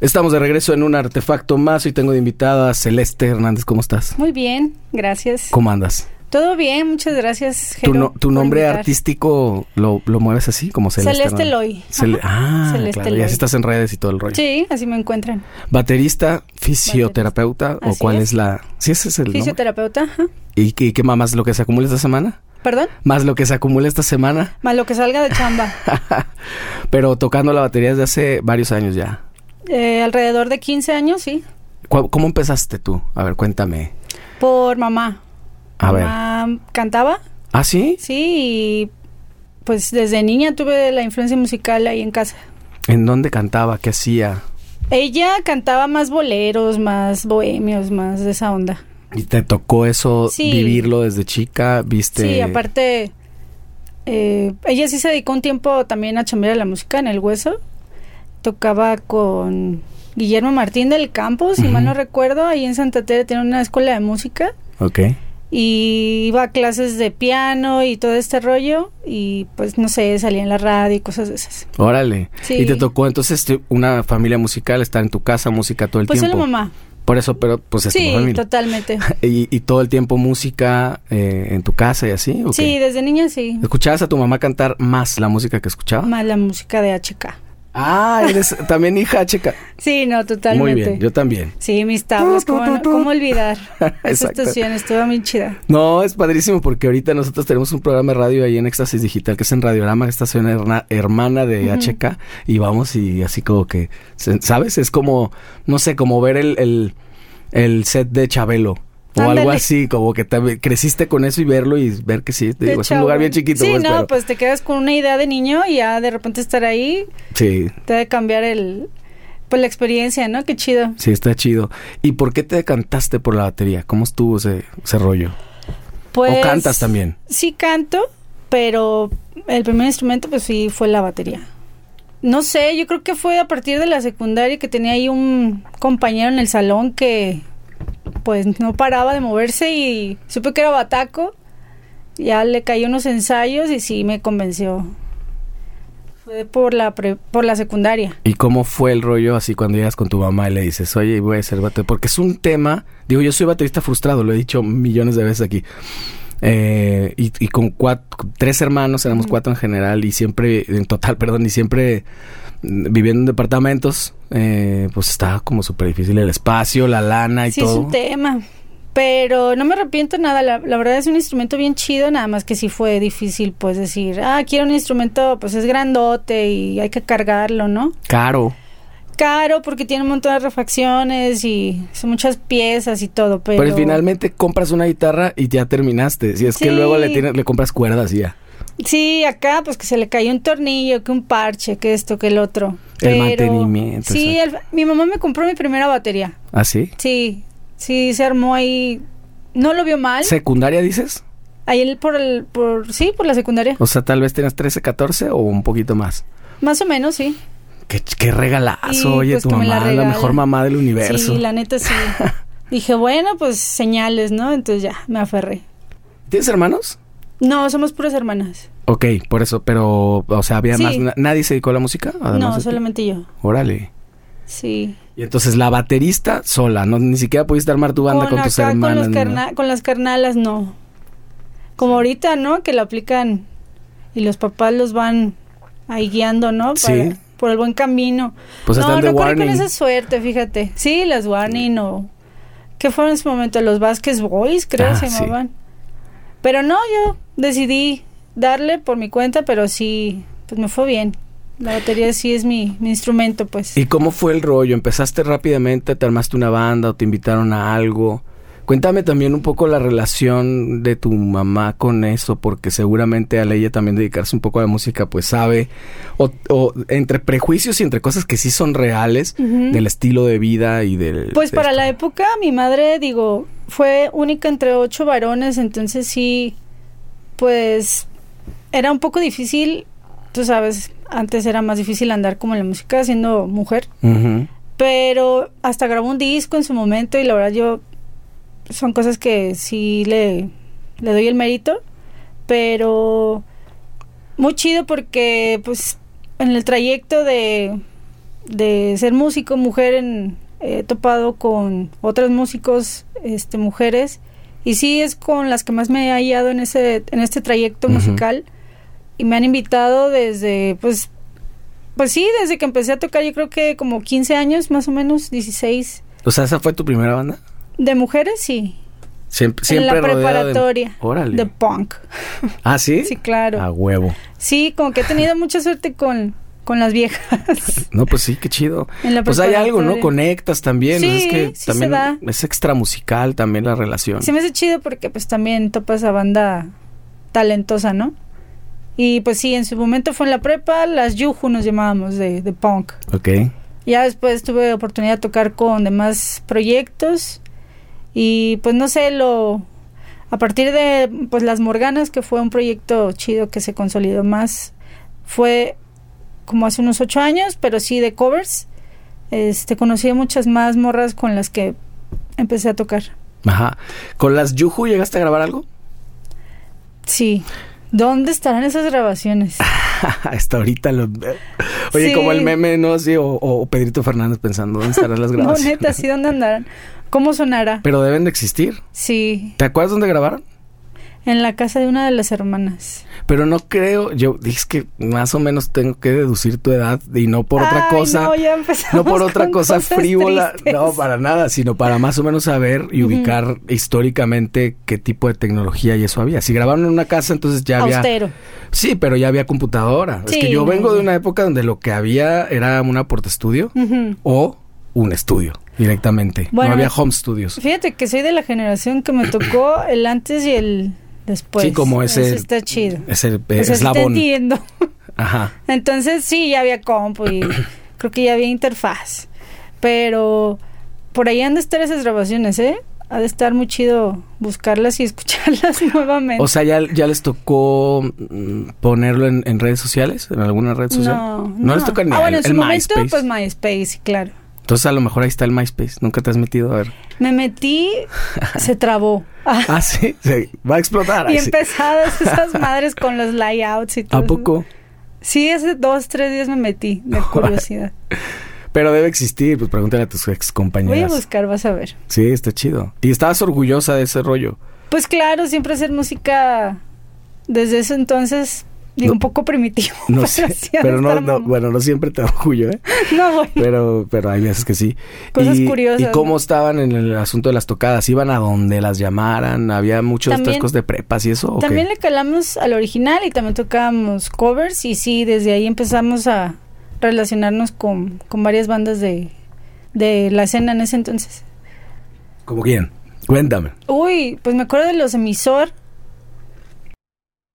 Estamos de regreso en un artefacto más y tengo de invitada a Celeste Hernández. ¿Cómo estás? Muy bien, gracias. ¿Cómo andas? Todo bien, muchas gracias. ¿Tu, Jero, no- tu nombre invitar. artístico lo, lo mueves así, como Celeste? Celeste Hernández? Loy. Ah, Celeste claro, y Loy. así estás en redes y todo el rollo. Sí, así me encuentran. ¿Baterista, fisioterapeuta o Así cuál es. es la...? Sí, ese es el. Fisioterapeuta, ajá. ¿Y, qué- y qué más, más lo que se acumula esta semana? Perdón, Más lo que se acumula esta semana, más lo que salga de chamba. pero tocando la batería desde hace varios años ya. Eh, alrededor de 15 años, sí. ¿Cu- ¿Cómo empezaste tú? A ver, cuéntame. Por mamá. A ver. mamá cantaba, ¿Ah, sí? sí, y pues desde niña tuve la influencia musical ahí en casa. ¿En dónde cantaba? ¿Qué hacía? Ella cantaba más boleros, más bohemios, más de esa onda. ¿Y te tocó eso, Sí. vivirlo desde chica? ¿Viste? Sí, aparte, eh, ella sí se dedicó un tiempo también a chambear la música en el hueso. Tocaba con Guillermo Martín del Campo, si mal no recuerdo, ahí en Santa Tere tiene una escuela de música Ok. y iba a clases de piano y todo este rollo y pues no sé, salía en la radio y cosas de esas. Órale. Sí. Y te tocó entonces una familia musical, estar en tu casa, música todo el Pues es la tiempo. mamá. Por eso, pero pues es Sí, tu familia. totalmente. ¿Y, y todo el tiempo música eh, en tu casa y así? Sí, desde niña sí. ¿Escuchabas a tu mamá cantar más la música que escuchaba? Más la música de HK. Ah, eres también hija chica. Sí, no, totalmente. Muy bien, yo también. Sí, mis tablas, ¿cómo, no- cómo olvidar? Esa estación estuvo muy chida. No, es padrísimo porque ahorita nosotros tenemos un programa de radio ahí en Éxtasis Digital que es en Radiorama, estación herna- hermana de HK y vamos y así como que, ¿sabes? Es como, no sé, como ver el, el, el set de Chabelo o algo así, como que te- creciste con eso y verlo y ver que sí, te De digo, es un lugar bien chiquito. Sí, pues, no, pero- pues te quedas con una idea de niño y ya de repente estar ahí Sí, te debe cambiar el pues la experiencia, ¿no? Qué chido. sí, está chido. ¿Y por qué te decantaste por la batería? ¿Cómo estuvo ese, ese rollo? Pues ¿O cantas también? Sí canto, pero el primer instrumento pues sí fue la batería. No sé, yo creo que fue a partir de la secundaria que tenía ahí un compañero en el salón que pues no paraba de moverse y supe que era bataco. Ya le caí unos ensayos y sí me convenció. Fue por la pre- por la secundaria. ¿Y cómo fue el rollo así cuando llegas con tu mamá y le dices, oye, voy a ser baterista? Porque es un tema, digo, yo soy baterista frustrado, lo he dicho millones de veces aquí. Eh, y, y con cuatro, tres hermanos, éramos cuatro en general, y siempre, en total, perdón, y siempre viviendo en departamentos, eh, pues estaba como súper difícil el espacio, la lana y Sí, es todo. un tema. Pero no me arrepiento nada, la, la verdad es un instrumento bien chido, nada más que sí fue difícil pues decir, ah, quiero un instrumento, pues es grandote y hay que cargarlo, ¿no? Caro. Caro porque tiene un montón de refacciones y son muchas piezas y todo, pero... Pero finalmente compras una guitarra y ya terminaste. Si es que luego le, tienes, le compras cuerdas y ya. Sí, acá pues que se le cayó un tornillo, que un parche, que esto, que el otro. El mantenimiento, Sí, el- mi mamá me compró mi primera batería. ¿Ah, sí? Sí, sí, se armó ahí. No lo vio mal. ¿Secundaria dices? Ahí el- por el, por, sí, por la secundaria. O sea, tal vez tenías 13, 14 o un poquito más. Más o menos, sí. Qué, qué regalazo, Y, oye, pues, tu la mamá, la, regala. mejor mamá del universo. Sí, la neta sí. Dije, bueno, pues señales, ¿no? Entonces ya, me aferré. ¿Tienes hermanos? No, somos puras hermanas. Ok, por eso, pero, o sea, había Sí. más. na- ¿Nadie se dedicó a la música? además no, solamente yo. Órale. Sí. Y entonces la baterista sola, no ni siquiera pudiste armar tu banda con, tus acá, hermanas. Con, carna- con las carnalas, no. Como ahorita, ¿no? Que lo aplican y los papás los van ahí guiando, ¿no? Sí. Para- por el buen camino. Pues no, no corrí con esa suerte, fíjate. Sí, las Warning o... ¿Qué fueron en su momento? Los Vázquez Boys, creo Ah, se sí. Pero no, yo decidí darle por mi cuenta, pero sí, pues me fue bien. La batería sí es mi, mi instrumento, pues. ¿Y cómo fue el rollo? ¿Empezaste rápidamente, te armaste una banda o te invitaron a algo? Cuéntame también un poco la relación de tu mamá con eso, porque seguramente al ella también dedicarse un poco a la música, pues sabe, o, o entre prejuicios y entre cosas que sí son reales, del estilo de vida y del... Pues de para esto. la época, mi madre, digo, fue única entre ocho varones, entonces sí, pues era un poco difícil, tú sabes, antes era más difícil andar como en la música siendo mujer, pero hasta grabó un disco en su momento y la verdad yo son cosas que sí le, le doy el mérito, pero muy chido porque pues en el trayecto de de ser músico, mujer, en, he topado con otras músicos, este, mujeres, y sí es con las que más me he hallado en ese, en este trayecto musical, y me han invitado desde, pues, pues sí, desde que empecé a tocar, yo creo que como 15 años, más o menos, 16, O sea, ¿esa fue tu primera banda? De mujeres, sí, Siempre, en la de- preparatoria, Órale. de punk, Ah, ¿sí? sí, claro. A huevo. Sí, como que he tenido mucha suerte con, con las viejas. No, pues sí, qué chido. En la Pues hay algo, ¿no? Conectas también. Sí, pues es que sí se también da. es extra musical también la relación. Se me hace chido porque pues también topas a banda talentosa, ¿no? Y pues sí, en su momento fue en la prepa, las Yuju nos llamábamos de, de punk. Ok. Ya después tuve oportunidad de tocar con demás proyectos y pues no sé, lo a partir de pues las Morganas, que fue un proyecto chido que se consolidó más, fue como hace unos ocho años, pero sí de covers. Este conocí a muchas más morras con las que empecé a tocar. Ajá. ¿Con las Yuju llegaste a grabar algo? Sí. ¿Dónde estarán esas grabaciones? Hasta ahorita lo... Oye, Sí. como el meme, ¿no? Sí, o, o Pedrito Fernández pensando, ¿dónde estarán las No, grabaciones? neta, sí, ¿dónde andarán? ¿Cómo sonará? Pero deben de existir. Sí, ¿Te acuerdas dónde grabaron? En la casa de una de las hermanas. Pero no creo, yo dije que más o menos tengo que deducir tu edad y no por otra cosa. No, ya empezamos No por otra cosa frívola, tristes. no, para nada, sino para más o menos saber y ubicar históricamente qué tipo de tecnología y eso había. Si grabaron en una casa, entonces ya había... Austero. Sí, pero ya había computadora. es que yo vengo de una época donde lo que había era una portaestudio Ujú. o un estudio directamente. Bueno, no había me- home studios. Fíjate que soy de la generación que me tocó el antes y el después. Sí, como ese- Eso está chido. Ese te eslabón. entiendo. Ajá. Entonces sí, ya había compu y creo que ya había interfaz. Pero por ahí han de estar esas grabaciones, ¿eh? Ha de estar muy chido buscarlas y escucharlas nuevamente. O sea, ¿ya, ya les tocó mm, ponerlo en, en redes sociales? ¿En alguna red social? no, No les toca ni Ah, bueno, en su el momento, MySpace. pues MySpace, claro. Entonces a lo mejor ahí está el MySpace. Nunca te has metido a ver. Me metí, se trabó. Ah, sí, sí. Va a explotar. y empezadas esas madres con los layouts y todo. ¿A poco? Sí, hace dos, tres días me metí de curiosidad. Pero debe existir. Pues pregúntale a tus ex Voy a compañeras. buscar, vas a ver. Sí, está chido. Y estabas orgullosa de ese rollo. Pues claro, siempre hacer música desde ese entonces, digo, No- un poco primitivo. No sé. Pero no, no, bueno, no siempre te orgullo, ¿eh? No, bueno. Pero, pero hay veces que sí. Cosas y, curiosas, ¿Y cómo estaban en el asunto de las tocadas? ¿Iban a donde las llamaran? ¿Había muchos También- de prepas y eso? ¿o También qué? le calamos al original y también tocábamos covers y sí, desde ahí empezamos a relacionarnos con, con varias bandas de, de la escena en ese entonces. ¿Cómo quién? Cuéntame. Uy, pues me acuerdo de los emisor.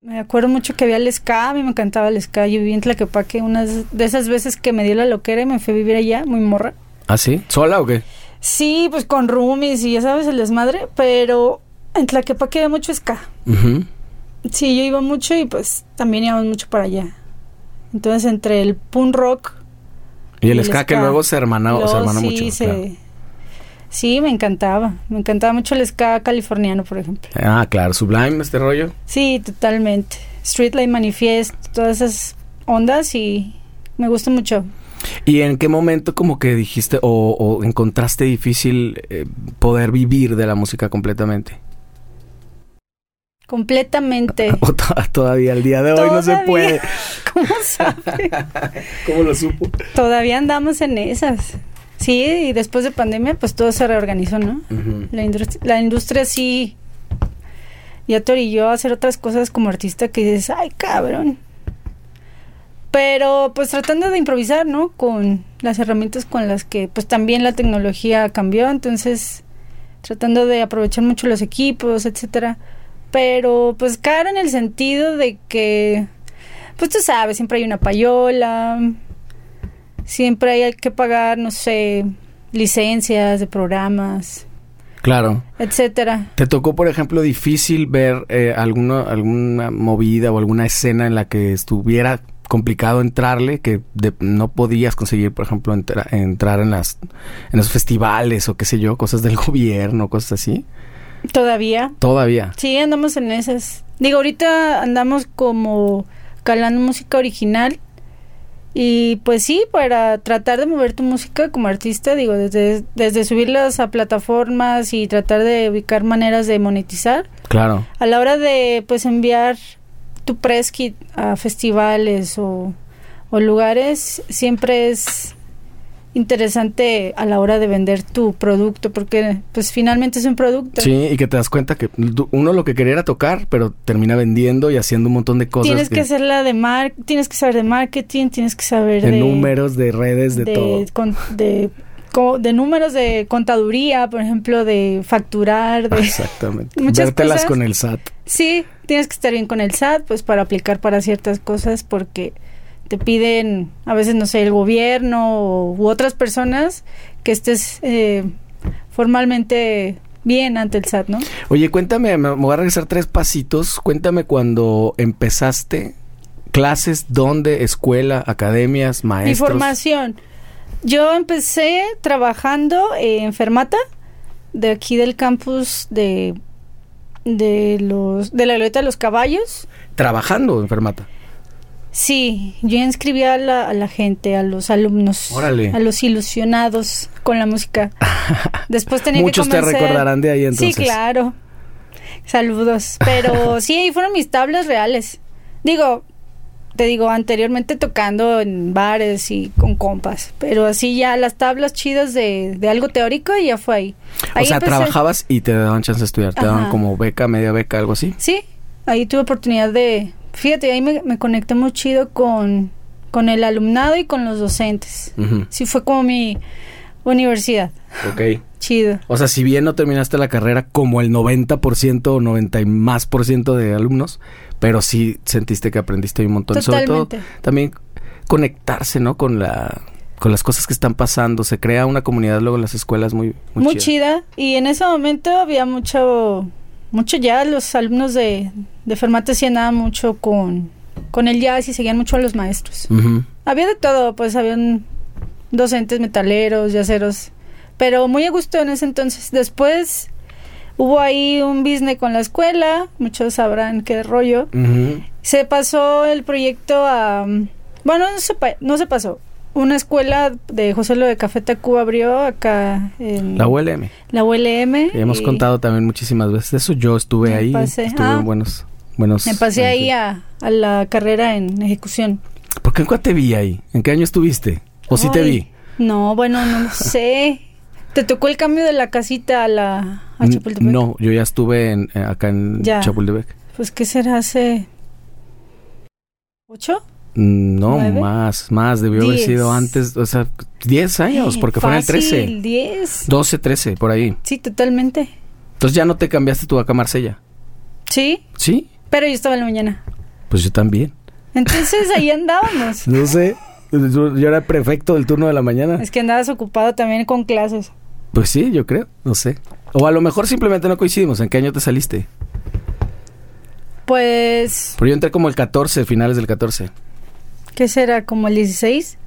Me acuerdo mucho que había el ska, a mí me encantaba el ska. Yo viví en Tlaquepaque unas de esas veces que me dio la loquera y me fui a vivir allá, muy morra. ¿Ah, sí? ¿Sola o qué? Sí, pues con roomies y ya sabes, el desmadre, pero en Tlaquepaque había mucho ska. Sí, yo iba mucho y pues también íbamos mucho para allá. Entonces, entre el punk rock... Y el, Y el ska, que luego se hermanó, se luego hermanó sí, mucho. se- claro. Sí, me encantaba. Me encantaba mucho el ska californiano, por ejemplo. Ah, claro. Sublime, este rollo. Sí, totalmente. Streetlight Manifest, todas esas ondas y me gusta mucho. ¿Y en qué momento como que dijiste o, o encontraste difícil eh, poder vivir de la música completamente? Completamente. ¿O to- todavía el día de hoy no se puede? ¿Cómo sabe? ¿Cómo lo supo? Todavía andamos en esas. Sí, y después de pandemia, pues todo se reorganizó, ¿no? La industria, la industria sí ya te orilló a hacer otras cosas como artista que dices, ay, cabrón. Pero pues tratando de improvisar, ¿no? Con las herramientas con las que pues también la tecnología cambió, entonces tratando de aprovechar mucho los equipos, etcétera. Pero pues caro en el sentido de que pues tú sabes, siempre hay una payola, siempre hay que pagar, no sé, licencias de programas, Claro. etcétera. ¿Te tocó, por ejemplo, difícil ver eh, alguna, alguna movida o alguna escena en la que estuviera complicado entrarle, que de- no podías conseguir, por ejemplo, entra- entrar en las en los festivales o qué sé yo, cosas del gobierno, cosas así? Todavía. Todavía. Sí, andamos en esas. Digo, ahorita andamos como calando música original Y pues sí, para tratar de mover tu música como artista, digo, desde, desde subirlas a plataformas y tratar de ubicar maneras de monetizar. Claro. A la hora de pues enviar tu press kit a festivales o, o lugares, siempre es interesante a la hora de vender tu producto porque pues finalmente es un producto. Sí, y que te das cuenta que uno lo que quería era tocar, pero termina vendiendo y haciendo un montón de cosas. Tienes que hacerla de mar, tienes que saber de marketing, tienes que saber de, de, números, de redes, de, todo. con- de, de números de contaduría, por ejemplo, de facturar, de Exactamente. muchas Vértelas cosas. con el SAT. Sí, tienes que estar bien con el SAT, pues para aplicar para ciertas cosas, porque te piden, a veces, no sé, el gobierno u otras personas que estés eh, formalmente bien ante el SAT, ¿no? Oye, cuéntame, me voy a regresar tres pasitos. Cuéntame cuando empezaste, clases, dónde, escuela, academias, Mi maestros. formación. Yo empecé trabajando en Fermata, de aquí del campus de de los de la Glorieta de los Caballos. Trabajando en Fermata. Sí, yo inscribí a la, a la gente, a los alumnos, Órale. a los ilusionados con la música. Después tenía Muchos que te convencer. recordarán de ahí entonces. Sí, claro. Saludos. Pero sí, ahí fueron mis tablas reales. Digo, te digo, anteriormente tocando en bares y con compas. Pero así ya las tablas chidas de, de algo teórico y ya fue ahí. O sea, empecé- trabajabas y te daban chance de estudiar. Te daban como beca, media beca, algo así. Sí, ahí tuve oportunidad de... Fíjate, ahí me, me conecté muy chido con, con el alumnado y con los docentes. Ujú. Sí, fue como mi universidad. Ok. Chido. O sea, si bien no terminaste la carrera como el 90% o 90 y más por ciento de alumnos, pero sí sentiste que aprendiste un montón. Sobre todo Totalmente. también conectarse, ¿no? Con la con las cosas que están pasando. Se crea una comunidad luego en las escuelas muy, muy, muy chida. chida. Y en ese momento había mucho, mucho ya, los alumnos de, de Fermata sí andaban mucho con, con el jazz y seguían mucho a los maestros. Había de todo, pues habían docentes metaleros, yaceros, pero muy a gusto en ese entonces. Después hubo ahí un business con la escuela, muchos sabrán qué rollo. Se pasó el proyecto a... Bueno, no se, pa- no se pasó. Una escuela de José Lo de Café Tacuba abrió acá en La ULM. la ULM. Ya hemos y contado también muchísimas veces eso. Yo estuve ahí. pasé. Estuve Ah. en buenos, buenos. Me pasé ahí a, a la carrera en ejecución. ¿Por qué nunca te vi ahí? ¿En qué año estuviste? ¿O sí te Ay, vi? No, bueno, no sé. ¿Te tocó el cambio de la casita a la a N- Chapultepec? No, yo ya estuve en, eh, acá en Ya. Chapultepec. Pues, ¿qué será hace? ¿Ocho? No, ¿Nueve? más, más. Debió haber sido antes, o sea, 10 años, Ay, porque fue en el fácil, 13. diez. 12, 13, por ahí. Sí, totalmente. Entonces ya no te cambiaste tú acá a Marsella. Sí, ¿Sí? pero yo estaba en la mañana. Pues yo también. Entonces ahí andábamos. No sé. Yo yo era prefecto del turno de la mañana. Es que andabas ocupado también con clases. Pues sí, yo creo. No sé. O a lo mejor simplemente no coincidimos. ¿En qué año te saliste? Pues, Porque yo entré como el 14, finales del 14. ¿Qué será? ¿Como el 16?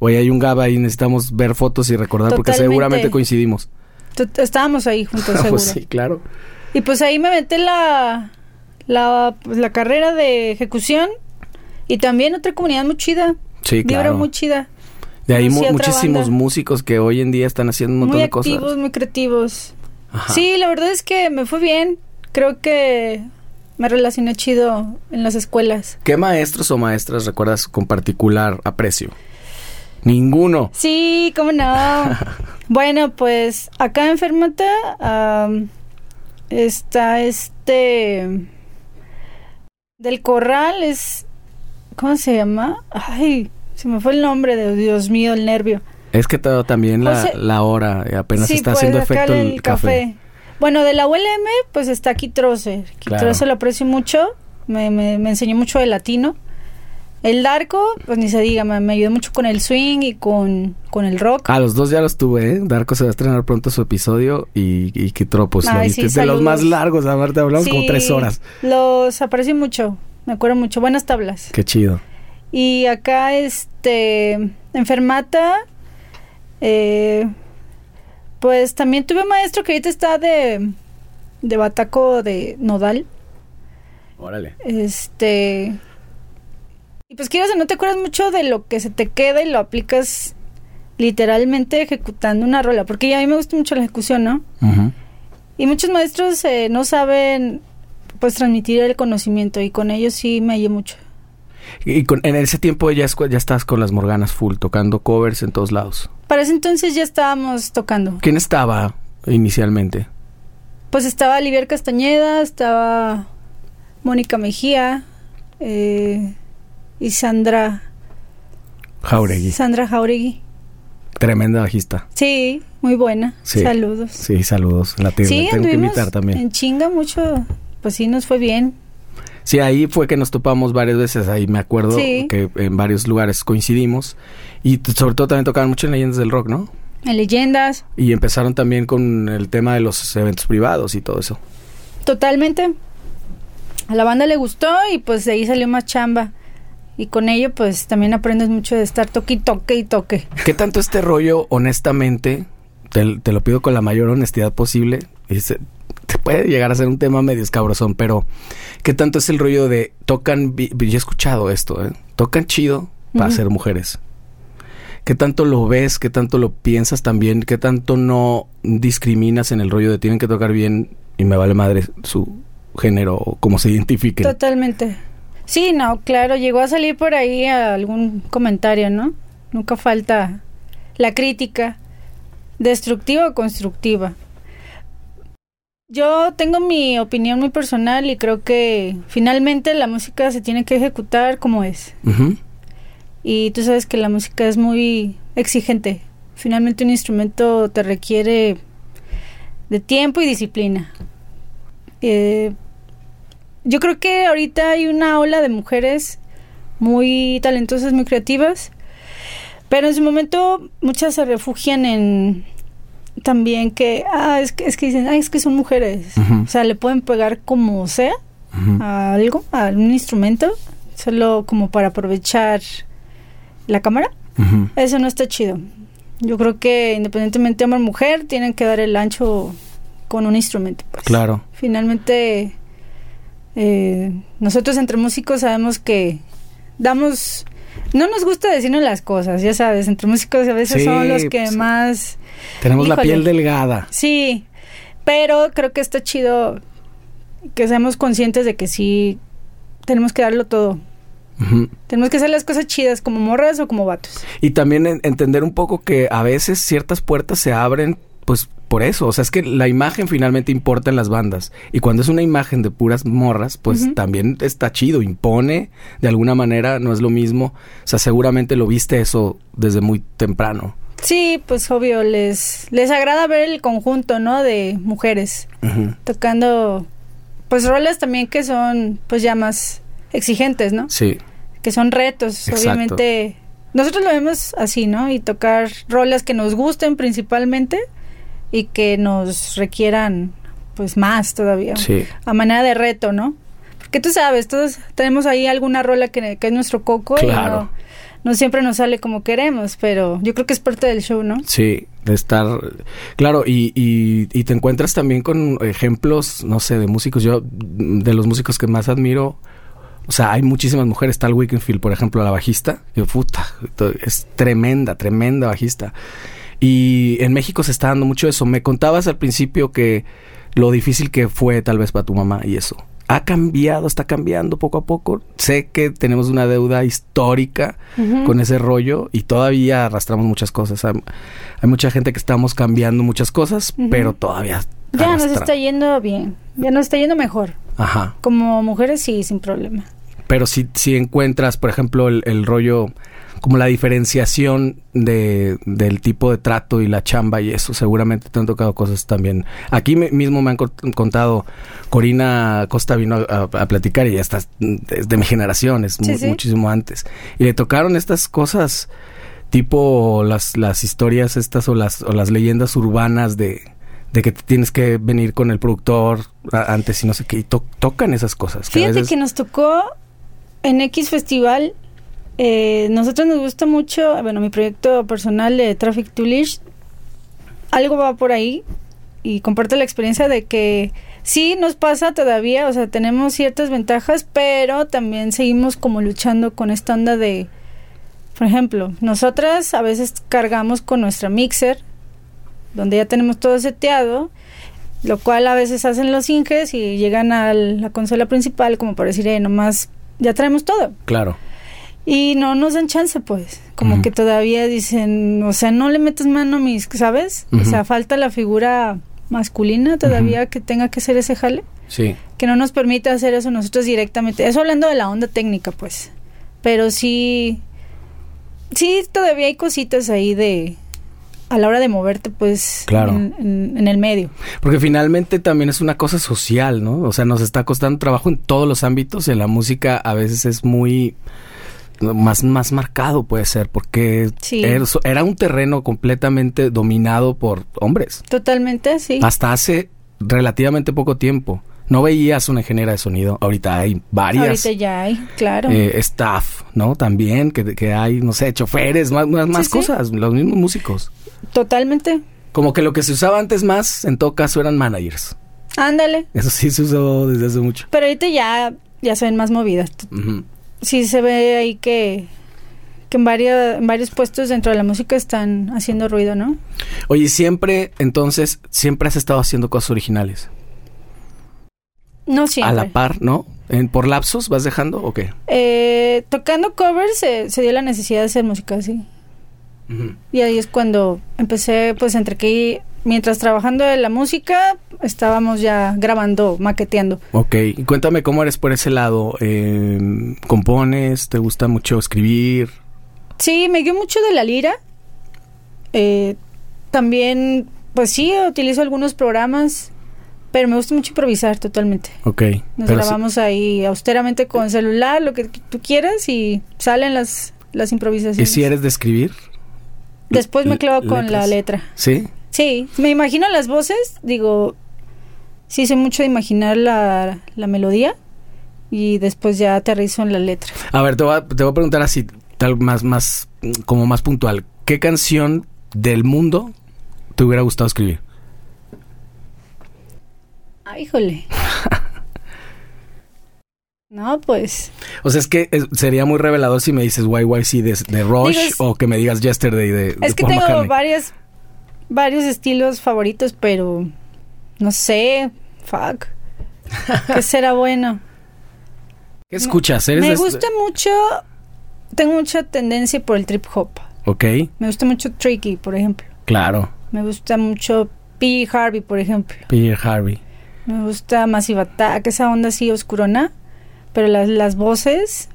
Oye, hay un gaba ahí. Necesitamos ver fotos y recordar porque seguramente coincidimos. T- Estábamos ahí juntos, seguro. pues sí, claro. Y pues ahí me metí la, la, pues, la carrera de ejecución y también otra comunidad muy chida. Sí, Vibra claro. muy chida. De ahí mu- muchísimos banda. músicos que hoy en día están haciendo un montón Muy de cosas. activos, muy creativos. Ajá. Sí, la verdad es que me fue bien. Creo que me relacioné chido en las escuelas. ¿Qué maestros o maestras recuerdas con particular aprecio? Ninguno. Sí, cómo no. bueno, pues acá en Fermata am, está este del Corral es ¿cómo se llama? Ay, se me fue el nombre de Dios mío, el nervio. Es que todo también la, la hora eh, apenas sí, está pues, haciendo acá efecto en el, café. Bueno, de la ULM, pues está. Claro. Kitrose lo aprecio mucho. Me, me, me enseñó mucho de latino. El Darko, pues ni se diga, me, me ayudó mucho con el swing y con, con el rock. Ah, los dos ya los tuve, ¿eh? Darko se va a estrenar pronto su episodio y, y Kitropos. lo Ay, sí, de los más largos, aparte hablamos como tres horas. Los aprecio mucho. Me acuerdo mucho. Buenas tablas. Qué chido. Y acá, este, en Fermata, eh, pues también tuve un maestro que ahorita está de, de Bataco de Nodal. Órale. Este, Y pues quieras no te acuerdas mucho de lo que se te queda y lo aplicas literalmente ejecutando una rola, porque a mí me gusta mucho la ejecución, ¿no? Y muchos maestros eh, no saben pues transmitir el conocimiento y con ellos sí me hallé mucho. Y en ese tiempo ya, ya estás con las Morganas full, tocando covers en todos lados. Para ese entonces ya estábamos tocando. ¿Quién estaba inicialmente? Pues estaba Olivier Castañeda, estaba Mónica Mejía eh, y Sandra Jauregui. Sandra Jauregui. Tremenda bajista. Sí, muy buena. Saludos. Sí, saludos. La tengo, sí, tengo que invitar también. En chinga mucho, pues sí nos fue bien. Sí, ahí fue que nos topamos varias veces, ahí me acuerdo que en varios lugares coincidimos y sobre todo también tocaban mucho en Leyendas del Rock, ¿no? En Leyendas. Y empezaron también con el tema de los eventos privados y todo eso. Totalmente. A la banda le gustó y pues de ahí salió más chamba. Y con ello pues también aprendes mucho de estar toque y toque y toque. ¿Qué tanto este rollo, honestamente, te, lo pido con la mayor honestidad posible, te puede llegar a ser un tema medio escabrosón, pero ¿qué tanto es el rollo de tocan, yo he escuchado esto, ¿eh? tocan chido para ser mujeres? ¿Qué tanto lo ves? ¿Qué tanto lo piensas también? ¿Qué tanto no discriminas en el rollo de tienen que tocar bien y me vale madre su género o cómo se identifiquen? Totalmente. Sí, no, claro, llegó a salir por ahí algún comentario, ¿no? Nunca falta la crítica, destructiva o constructiva. Yo tengo mi opinión muy personal y creo que finalmente la música se tiene que ejecutar como es. Y tú sabes que la música es muy exigente. Finalmente un instrumento te requiere de tiempo y disciplina. Eh, yo creo que ahorita hay una ola de mujeres muy talentosas, muy creativas, pero en su momento muchas se refugian en también que, ah, es que, es que dicen, ah, es que son mujeres. O sea, le pueden pegar como sea a algo, a un instrumento, solo como para aprovechar la cámara. Eso no está chido. Yo creo que independientemente de hombre o mujer, tienen que dar el ancho con un instrumento. Pues. Claro. Finalmente eh, nosotros entre músicos sabemos que damos... No nos gusta decirnos las cosas, ya sabes, entre músicos a veces son los que más... Tenemos la piel delgada. Sí, pero creo que está chido que seamos conscientes de que sí tenemos que darlo todo. Tenemos que hacer las cosas chidas como morras o como vatos. Y también entender un poco que a veces ciertas puertas se abren pues por eso, o sea, es que la imagen finalmente importa en las bandas. Y cuando es una imagen de puras morras, pues también está chido, impone de alguna manera, no es lo mismo. O sea, seguramente lo viste eso desde muy temprano. Sí, pues obvio, les, les agrada ver el conjunto, ¿no? De mujeres tocando, pues roles también que son, pues ya más exigentes, ¿no? Sí. Que son retos, obviamente. Nosotros lo vemos así, ¿no? Y tocar rolas que nos gusten principalmente y que nos requieran pues más todavía. A manera de reto, ¿no? Porque tú sabes, todos tenemos ahí alguna rola que, es nuestro coco y no, siempre nos sale como queremos, pero yo creo que es parte del show, ¿no? Sí, de estar... Claro, y, y, y te encuentras también con ejemplos, no sé, de músicos. Yo, de los músicos que más admiro, o sea, hay muchísimas mujeres. Tal Wickenfield, por ejemplo, la bajista. Que puta, es tremenda, tremenda bajista. Y en México se está dando mucho eso. Me contabas al principio que lo difícil que fue tal vez para tu mamá y eso. Ha cambiado, está cambiando poco a poco. Sé que tenemos una deuda histórica con ese rollo y todavía arrastramos muchas cosas. Hay, mucha gente que estamos cambiando muchas cosas, pero todavía... Ya nos está yendo bien, ya nos está yendo mejor. Ajá. Como mujeres sí, sin problema. Pero si, si encuentras, por ejemplo, el rollo como la diferenciación de, del tipo de trato y la chamba y eso. Seguramente te han tocado cosas también. Aquí mismo me han contado, Corina Costa vino a, platicar y ya está, es de mi generación, es muchísimo antes. Y le tocaron estas cosas tipo las, las historias estas o las, o las leyendas urbanas de, de que tienes que venir con el productor antes y no sé qué, y tocan esas cosas. Fíjate que nos tocó en X Festival eh, nosotros nos gusta mucho, bueno, mi proyecto personal de Traffic to Leash, algo va por ahí y comparto la experiencia de que Sí, nos pasa todavía, o sea, tenemos ciertas ventajas, pero también seguimos como luchando con esta onda de, por ejemplo, nosotras a veces cargamos con nuestra mixer, donde ya tenemos todo seteado, lo cual a veces hacen los inges y llegan a la consola principal como para decir, eh, nomás ya traemos todo. Claro. Y no nos dan chance, pues. Como que todavía dicen, o sea, no le metes mano a mis, ¿sabes? O sea, falta la figura masculina todavía que tenga que hacer ese jale. Sí. Que no nos permite hacer eso nosotros directamente. Eso hablando de la onda técnica, pues. Pero sí, sí, todavía hay cositas ahí de, a la hora de moverte, pues, Claro. en, en- en el medio. Porque finalmente también es una cosa social, ¿no? O sea, nos está costando trabajo en todos los ámbitos. En la música a veces es muy más, más marcado, puede ser, porque Sí. era, un terreno completamente dominado por hombres. Totalmente, sí. Hasta hace relativamente poco tiempo. No veías una ingeniera de sonido. Ahorita hay varias. Ahorita ya hay, claro. eh, staff, ¿no? También, que, que hay, no sé, choferes, más, más, más sí. cosas, los mismos músicos. Totalmente. Como que lo que se usaba antes más, en todo caso, eran managers. Ándale. Eso sí se usó desde hace mucho. Pero ahorita ya, ya se ven más movidas. Ujú. Sí se ve ahí que, que en, varios, en varios puestos dentro de la música están haciendo ruido, ¿no? Oye, siempre, entonces, siempre has estado haciendo cosas originales. No siempre. A la par, ¿no? ¿En, ¿Por lapsos vas dejando o qué? Eh, tocando covers se, se dio la necesidad de hacer música, sí. Y ahí es cuando empecé, pues entre que mientras trabajando en la música, estábamos ya grabando, maqueteando. Ok, y cuéntame cómo eres por ese lado. Eh, ¿Compones? ¿Te gusta mucho escribir? Sí, me guió mucho de la lira. Eh, también, pues sí, utilizo algunos programas, pero me gusta mucho improvisar totalmente. Ok. Nos grabamos ahí austeramente con celular, lo que tú quieras, y salen las, las ¿Y improvisaciones. si eres de escribir? Después me clavo con la letra. ¿Sí? Sí, me imagino las voces, digo, sí sé mucho de imaginar la, la melodía y después ya aterrizo en la letra. A ver, te voy a, te voy a preguntar así, tal más, más, como más puntual. ¿Qué canción del mundo te hubiera gustado escribir? Ay, híjole. No, pues. O sea, es que sería muy revelador si me dices YYC de, de Rush Digo, es- o que me digas Yesterday de, de Es que Paul tengo McCartney. varias, varios estilos favoritos, pero no sé. Fuck. ¿Qué será bueno? ¿Qué escuchas? ¿Eres Me gusta mucho. Tengo mucha tendencia por el trip hop. Ok, Me gusta mucho Tricky, por ejemplo. claro. Me gusta mucho P. Harvey, por ejemplo. Peter Harvey. Me gusta Massive Attack, esa onda así oscurona. Pero las, las voces,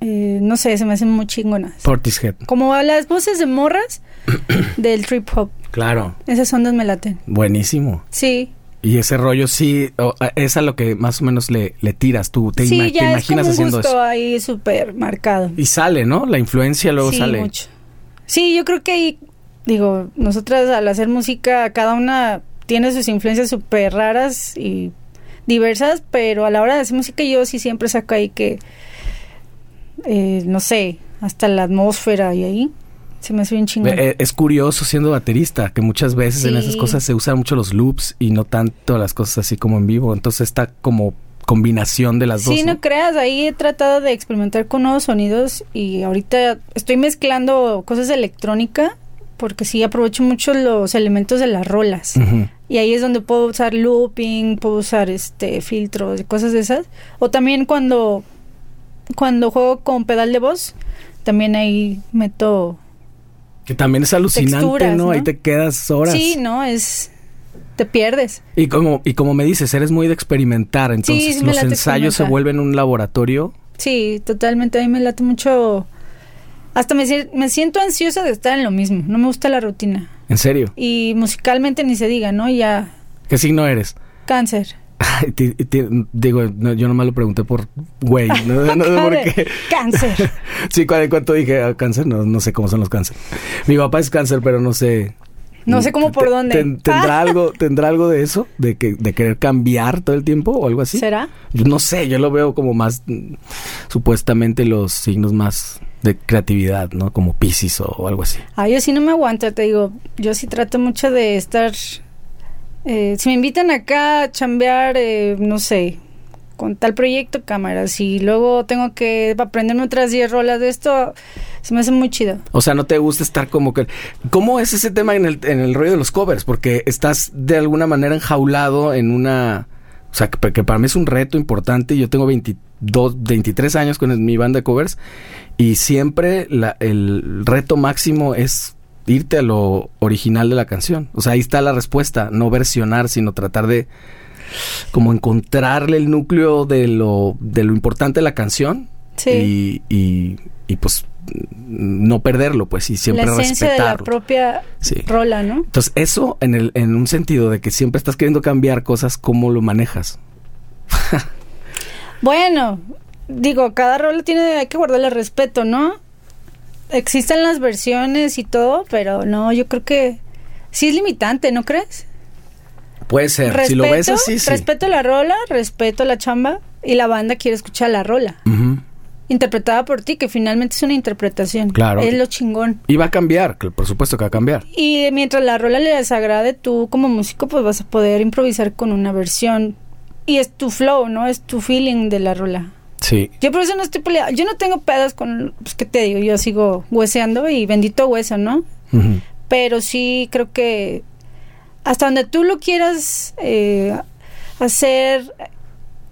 eh, no sé, se me hacen muy chingonas. Portishead. Como las voces de morras del trip hop. Claro. Esas ondas me laten. Buenísimo. Sí. Y ese rollo sí, es a lo que más o menos le, le tiras tú. Te, sí, ima- te ya es imaginas como un haciendo gusto eso. ahí súper marcado. Y sale, ¿no? La influencia luego sí, sale. mucho. Sí, yo creo que ahí, digo, nosotras al hacer música, cada una tiene sus influencias súper raras y diversas, pero a la hora de hacer música yo sí siempre saco ahí que, eh, no sé, hasta la atmósfera y ahí se me hace bien chingón. Eh, Es curioso siendo baterista que muchas veces en esas cosas se usan mucho los loops y no tanto las cosas así como en vivo. Entonces está como combinación de las dos. Sí, ¿no? no creas, ahí he tratado de experimentar con nuevos sonidos y ahorita estoy mezclando cosas de electrónica porque sí aprovecho mucho los elementos de las rolas. Y ahí es donde puedo usar looping, puedo usar este filtros y cosas de esas. O también cuando cuando juego con pedal de voz, también ahí meto Que también es alucinante, Texturas, ¿no? ¿no? Ahí te quedas horas. Sí, no, es te pierdes. Y como, y como me dices, eres muy de experimentar, entonces sí los ensayos se vuelven un laboratorio. Sí, totalmente. A mí me late mucho. Hasta me, me siento ansiosa de estar en lo mismo. No me gusta la rutina. En serio. Y musicalmente ni se diga, ¿no? Ya. ¿Qué signo eres? Cáncer. Ti- ti- digo, no, yo nomás lo pregunté por güey, no, no, no, porque Cáncer. sí, cu- en cuanto dije ah, cáncer, no, no sé cómo son los cáncer. Mi papá es cáncer, pero no sé. No sé cómo por Te- dónde. ten- ¿Tendrá algo, tendrá algo de eso, de que de querer cambiar todo el tiempo o algo así? ¿Será? Yo no sé, yo lo veo como más mm, supuestamente los signos más de creatividad, ¿no? Como Piscis o, o algo así. Ah, yo sí no me aguanto, te digo. Yo sí trato mucho de estar eh, si me invitan acá a chambear, eh, no sé, con tal proyecto, cámaras, y luego tengo que aprenderme otras 10 rolas de esto, se me hace muy chido. O sea, no te gusta estar como que... ¿Cómo es ese tema en el, en el rollo de los covers? Porque estás de alguna manera enjaulado en una... O sea, que, que para mí es un reto importante. Yo tengo 22, 23 años con mi banda de covers y siempre la, el reto máximo es irte a lo original de la canción. O sea, ahí está la respuesta, no versionar, sino tratar de como encontrarle el núcleo de lo, de lo importante de la canción Sí. y, y, y, pues no perderlo, pues, y siempre la esencia de la respetarlo. propia Sí. rola, ¿no? Entonces, eso en, el, en un sentido de que siempre estás queriendo cambiar cosas, ¿cómo lo manejas? Bueno, digo, cada rola tiene, hay que guardarle respeto, ¿no? Existen las versiones y todo, pero no, yo creo que sí es limitante, ¿no crees? Puede ser, si lo ves así, sí. respeto la rola, respeto la chamba y la banda quiere escuchar la rola. Interpretada por ti, que finalmente es una interpretación. Claro. Es lo chingón. Y va a cambiar, por supuesto que va a cambiar. Y mientras la rola les agrade, tú como músico pues vas a poder improvisar con una versión. Y es tu flow, ¿no? Es tu feeling de la rola. Sí. Yo por eso no estoy peleada. Yo no tengo pedos con... Pues, ¿qué te digo? Yo sigo hueseando y bendito hueso, ¿no? Pero sí creo que hasta donde tú lo quieras eh, hacer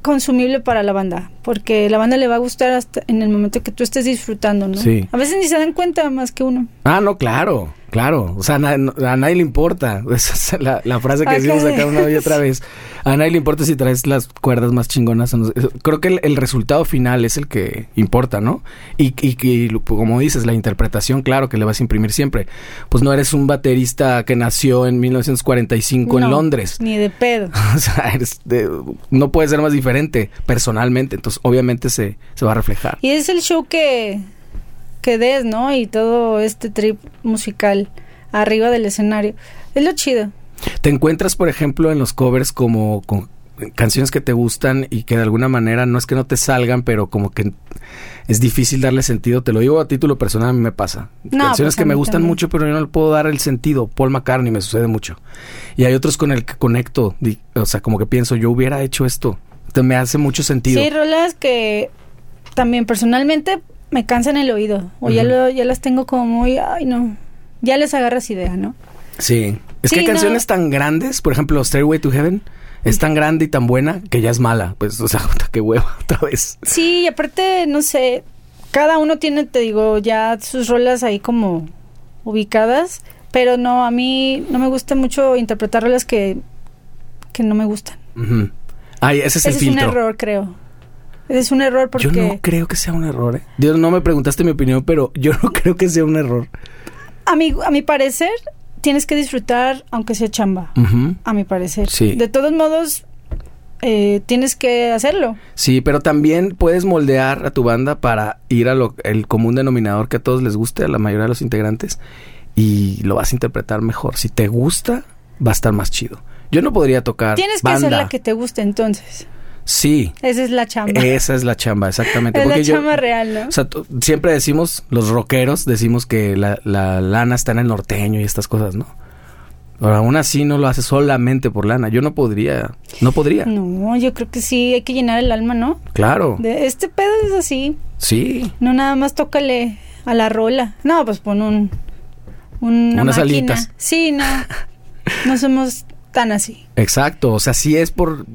consumible para la banda, porque la banda le va a gustar hasta en el momento que tú estés disfrutando, ¿no? Sí. A veces ni se dan cuenta más que uno. Ah, no, claro, claro. O sea, a, na- a nadie le importa. Esa es la, la frase que decimos de- acá una y otra vez. A nadie le importa si traes las cuerdas más chingonas. Creo que el, el resultado final es el que importa, ¿no? Y, y, como dices, la interpretación, claro, que le vas a imprimir siempre. Pues no eres un baterista que nació en 1945 en Londres. Ni de pedo. O sea, eres de- no puede ser más diferente personalmente. Entonces, obviamente se, se va a reflejar. Y es el show que, que des, ¿no? Y todo este trip musical arriba del escenario. Es lo chido. ¿Te encuentras, por ejemplo, en los covers como con canciones que te gustan y que de alguna manera no es que no te salgan, pero como que es difícil darle sentido? Te lo digo a título personal, a mí me pasa. No, canciones pues que a me gustan también. mucho, pero yo no le puedo dar el sentido. Paul McCartney me sucede mucho. Y hay otros con el que conecto, o sea, como que pienso, yo hubiera hecho esto. Entonces, me hace mucho sentido. Sí, hay rolas que también personalmente me cansan el oído. O ya, lo, ya las tengo como muy, ay no. Ya les agarras idea, ¿no? Sí. Es Sí, que hay no. canciones tan grandes, por ejemplo, Stairway to Heaven, es tan grande y tan buena que ya es mala. Pues, o sea, qué hueva otra vez. Sí, y aparte, no sé, cada uno tiene, te digo, ya sus rolas ahí como ubicadas, pero no, a mí no me gusta mucho interpretar rolas que, que no me gustan. Ujú. Ay, ese es el es un error, creo. Es un error porque... Yo no creo que sea un error, ¿eh? Dios, no me preguntaste mi opinión, pero yo no creo que sea un error. A mi, a mi parecer, tienes que disfrutar aunque sea chamba. A mi parecer. Sí. De todos modos, eh, tienes que hacerlo. Sí, pero también puedes moldear a tu banda para ir a lo el común denominador que a todos les guste, a la mayoría de los integrantes, y lo vas a interpretar mejor. Si te gusta, va a estar más chido. Yo no podría tocar Tienes que banda. hacer la que te guste entonces. Sí, Esa es la chamba. esa es la chamba, exactamente. es la Porque yo- chamba real, ¿no? O sea, siempre decimos, los rockeros, decimos que la, la lana está en el norteño y estas cosas, ¿no? Pero aún así no lo hace solamente por lana. Yo no podría, no podría. No, yo creo que sí, hay que llenar el alma, ¿no? Claro, De este pedo es así. sí. No nada más tócale a la rola. No, pues pon un. Una Unas máquina. alitas. Sí, no. No somos tan así. Exacto, o sea, sí es por,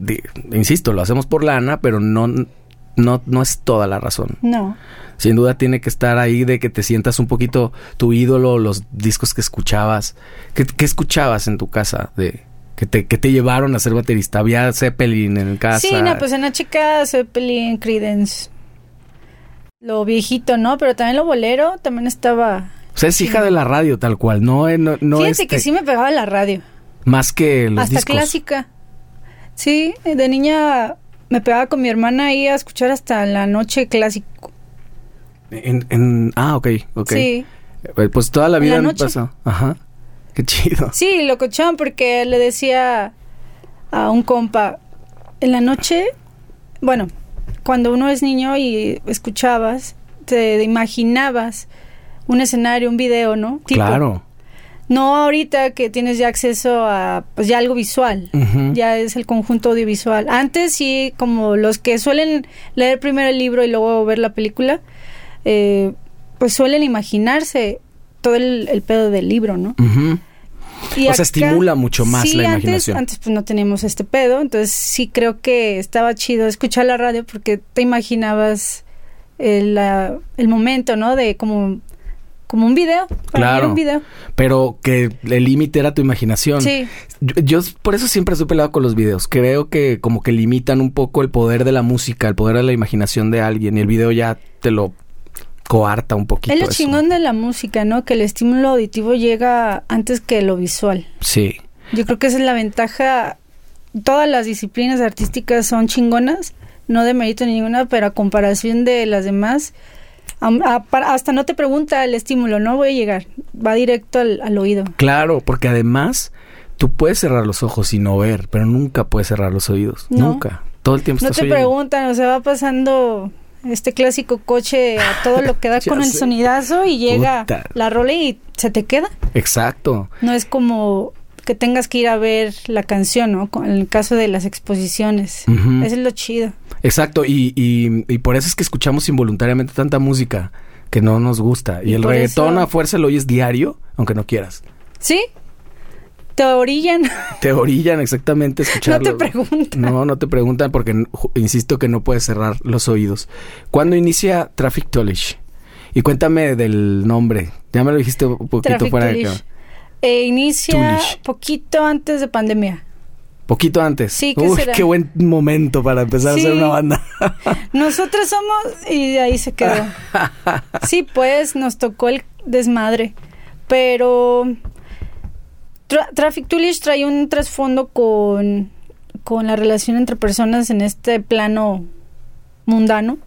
insisto, lo hacemos por lana, pero no, no, no es toda la razón. No. Sin duda tiene que estar ahí de que te sientas un poquito tu ídolo, los discos que escuchabas. ¿Qué, qué escuchabas en tu casa de que te, que te llevaron a ser baterista? Había Zeppelin en casa. Sí, no, pues en la chica Zeppelin, Creedence. Lo viejito, ¿no? Pero también lo bolero, también estaba. O sea, es hija de la radio tal cual, no, eh, no, no Fíjate este, que sí me pegaba la radio. Más que los hasta discos. clásica. Sí, de niña me pegaba con mi hermana ahí a escuchar hasta la noche clásico. En, en- ah, ok, ok. Sí. Eh, Pues toda la vida la noche. pasó. Ajá. Qué chido. Sí, lo cochaban porque le decía a un compa, en la noche, bueno, cuando uno es niño y escuchabas, te imaginabas un escenario, un video, ¿no? Tipo, Claro. No ahorita que tienes ya acceso a pues ya algo visual, ya es el conjunto audiovisual. Antes sí, como los que suelen leer primero el libro y luego ver la película, eh, pues suelen imaginarse todo el, el pedo del libro, ¿no? Ujú. Y O sea, estimula mucho más sí, la antes- imaginación. Antes, pues no teníamos este pedo, entonces sí creo que estaba chido escuchar la radio porque te imaginabas el, la- el momento, ¿no? De como, como un video. Para mí Claro. era un video. Pero que el límite era tu imaginación. Sí. Yo, yo por eso siempre estoy peleado con los videos. Creo que como que limitan un poco el poder de la música, el poder de la imaginación de alguien. Y el video ya te lo coarta un poquito. Es lo eso. chingón de la música, ¿no? Que el estímulo auditivo llega antes que lo visual. Sí. Yo creo que esa es la ventaja. Todas las disciplinas artísticas son chingonas, no de mérito ninguna, pero a comparación de las demás, a- hasta no te pregunta el estímulo, no voy a llegar, va directo al, al oído. Claro, porque además tú puedes cerrar los ojos y no ver, pero nunca puedes cerrar los oídos. No. Nunca. Todo el tiempo No estás te oyendo. preguntan, o sea, va pasando este clásico coche a todo lo que da con el sé. sonidazo y llega Puta. la rola y se te queda. Exacto. No es como que tengas que ir a ver la canción, ¿no? En el caso de las exposiciones. Eso es lo chido. Exacto. Y, y, y por eso es que escuchamos involuntariamente tanta música que no nos gusta. Y, Y el reggaetón eso- a fuerza lo oyes diario, aunque no quieras. ¿Sí? Te orillan. Te orillan exactamente a no escucharlo. te preguntan. No, no te preguntan porque insisto que no puedes cerrar los oídos. ¿Cuándo inicia Traffic Polish? Y cuéntame del nombre. Ya me lo dijiste un poquito Traffic fuera de Toolish. Eh, inicia Toolish. poquito antes de pandemia. Poquito antes. Sí, ¿qué Uy, será? qué buen momento para empezar a hacer una banda. Nosotros somos y ahí se quedó. Sí, pues nos tocó el desmadre, pero Tra- Traffic Toolish trae un trasfondo con con la relación entre personas en este plano mundano